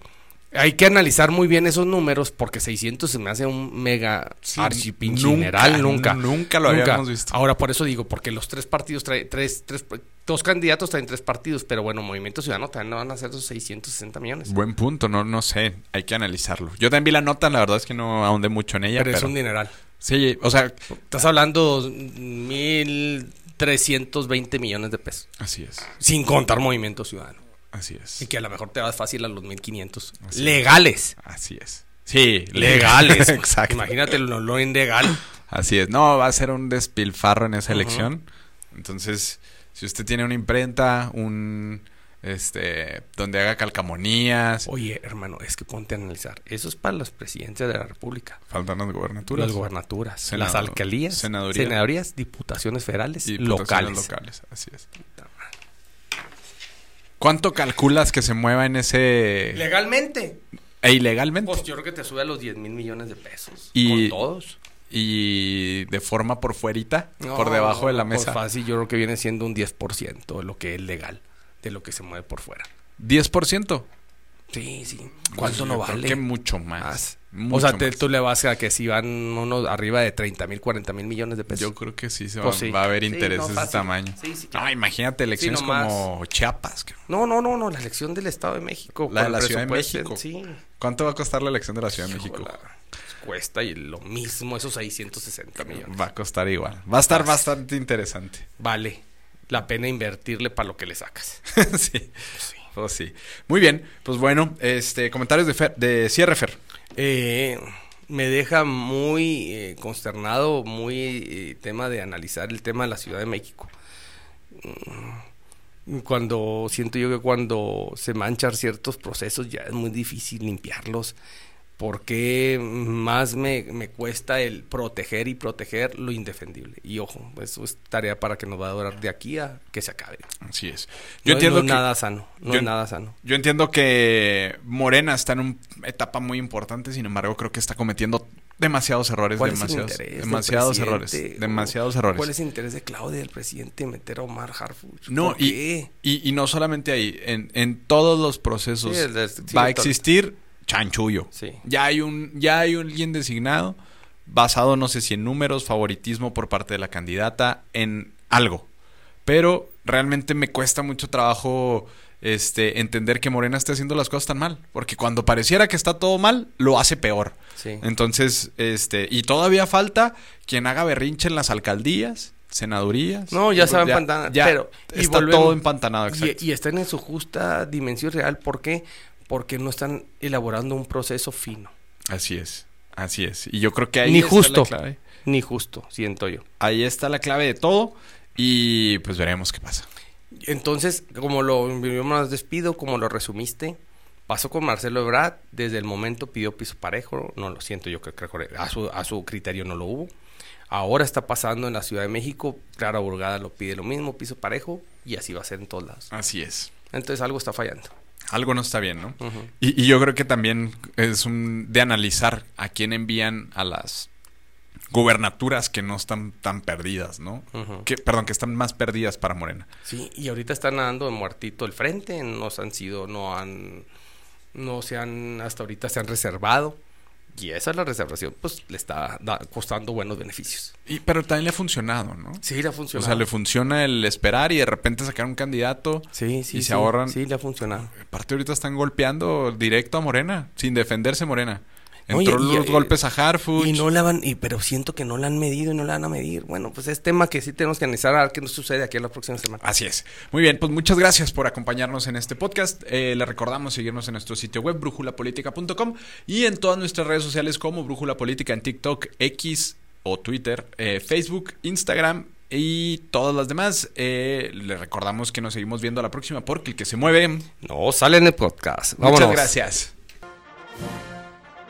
Hay que analizar muy bien esos números porque 600 se me hace un mega Sí, archipinchineral nunca, nunca. nunca lo habíamos visto. Ahora, por eso digo, porque los tres partidos traen, tres, tres, dos candidatos traen tres partidos, pero bueno, Movimiento Ciudadano también no van a ser esos 660 millones. buen punto, no, no sé. Hay que analizarlo. Yo también vi la nota, la verdad es que no ahondé mucho en ella. pero, Pero, es un dineral. Sí, o sea, Estás hablando 1.320 millones de pesos, así es. sin contar Movimiento Ciudadano. Así es. Y que a lo mejor te vas fácil a los 1.500. Así es. Legales. Así es. Sí, Legales. Exacto. Imagínate lo, lo ilegal. Así es. No, va a ser un despilfarro en esa elección. Entonces, si usted tiene una imprenta, un este donde haga calcamonías, Oye, hermano, es que ponte a analizar. Eso es para los presidentes de la República. faltan las gobernaturas. Las gobernaturas, Senado- las alcaldías, senaduría. senadurías, diputaciones federales, y locales. locales. locales. Así es. ¿Cuánto calculas que se mueva en ese Legalmente. e ilegalmente Pues yo creo que te sube a los 10 mil millones de pesos. Y- Con todos. Y de forma por fuerita, No, por debajo de la pues mesa? fácil, yo creo que viene siendo un 10% de lo que es legal, de lo que se mueve por fuera. 10%. Sí, sí. ¿Cuánto no Yo creo vale? que mucho más. Más. Mucho o sea, te- más. tú le vas a que si van unos arriba de 30 mil, 40 mil millones de pesos. Yo creo que sí se va, Pues sí. va a haber Sí, intereses no, de ese tamaño. Sí, sí, claro. No, imagínate elecciones como Chiapas. No, no, no, no, la elección del Estado de México. La de la Ciudad de México. Sí. ¿Cuánto va a costar la elección de la Ciudad de México? Cuesta y lo mismo, esos 660 millones. Va a costar igual. Va a estar bastante interesante. Vale. la pena invertirle para lo que le sacas. sí. Pues sí. Muy bien. Pues bueno, este, comentarios de, Fer- de cierre, Fer. Eh, me deja muy eh, consternado, muy eh, tema de analizar el tema de la Ciudad de México. Mm, Cuando siento yo que cuando se manchan ciertos procesos ya es muy difícil limpiarlos. Porque más me, me cuesta el proteger y proteger lo indefendible. Y ojo, eso es tarea para que nos va a durar de aquí a que se acabe. Así es. No, Yo entiendo no es que nada sano. No yo- es nada sano. Yo entiendo que Morena está en una etapa muy importante, sin embargo, creo que está cometiendo demasiados errores, ¿Cuál es el demasiados, demasiados errores, demasiados errores. ¿Cuál es el interés de Claudia, del presidente, meter a Omar Harfuch? No, ¿Por y, qué? y, y no solamente ahí, en, en todos los procesos Sí, el de- sí, va a existir chanchullo. Sí. Ya hay un, ya hay un alguien designado, basado no sé si en números, favoritismo por parte de la candidata, en algo. Pero realmente me cuesta mucho trabajo este entender que Morena esté haciendo las cosas tan mal. Porque cuando pareciera que está todo mal, lo hace peor. Sí. Entonces, este, y todavía falta quien haga berrinche en las alcaldías, senadurías. No, ya se va Ya- ya pero, y está volvemos. todo empantanado, Y- exacto. Y, están en su justa dimensión real. ¿Por qué? Porque no están elaborando un proceso fino. Así es, así es. Y yo creo que ahí Ni está justo. la clave. Ni justo, siento yo. Ahí está la clave de todo y pues veremos qué pasa. Entonces, como lo las despido, como lo resumiste, pasó con Marcelo Ebrard, desde el momento pidió piso parejo, no lo siento, yo creo que a su, a su criterio no lo hubo. Ahora está pasando en la Ciudad de México, Clara Burgada lo pide lo mismo, piso parejo, y así va a ser en todos lados. Así es. Entonces algo está fallando. Algo no está bien, ¿no? Y, y yo creo que también es un de analizar a quién envían a las gubernaturas que no están tan perdidas, ¿no? Que, perdón, que están más perdidas para Morena. Sí, y ahorita están dando muertito el frente, no se han sido, no han, no se han, hasta ahorita se han reservado. Y esa es la reservación, pues le está da- costando buenos beneficios. Y, pero también le ha funcionado, ¿no? Sí, le ha O funcionado. sea, le funciona el esperar y de repente sacar un candidato. Sí, sí, y se sí, ahorran. Sí, le ha funcionado. Aparte ahorita están golpeando directo a Morena, sin defenderse Morena. Entró los y- golpes a Harfuch. Y no la van, y, pero siento que no la han medido y no la van a medir. Bueno, pues es tema que sí tenemos que analizar a ver qué nos sucede aquí en la próxima semana. Así es. Muy bien, pues muchas gracias por acompañarnos en este podcast. Eh, le recordamos seguirnos en nuestro sitio web, brújulapolítica.com y en todas nuestras redes sociales como Brújula Política en TikTok, X o Twitter, eh, Facebook, Instagram y todas las demás. Eh, le recordamos que nos seguimos viendo a la próxima porque el que se mueve... No, sale en el podcast. Muchas Vámonos. gracias.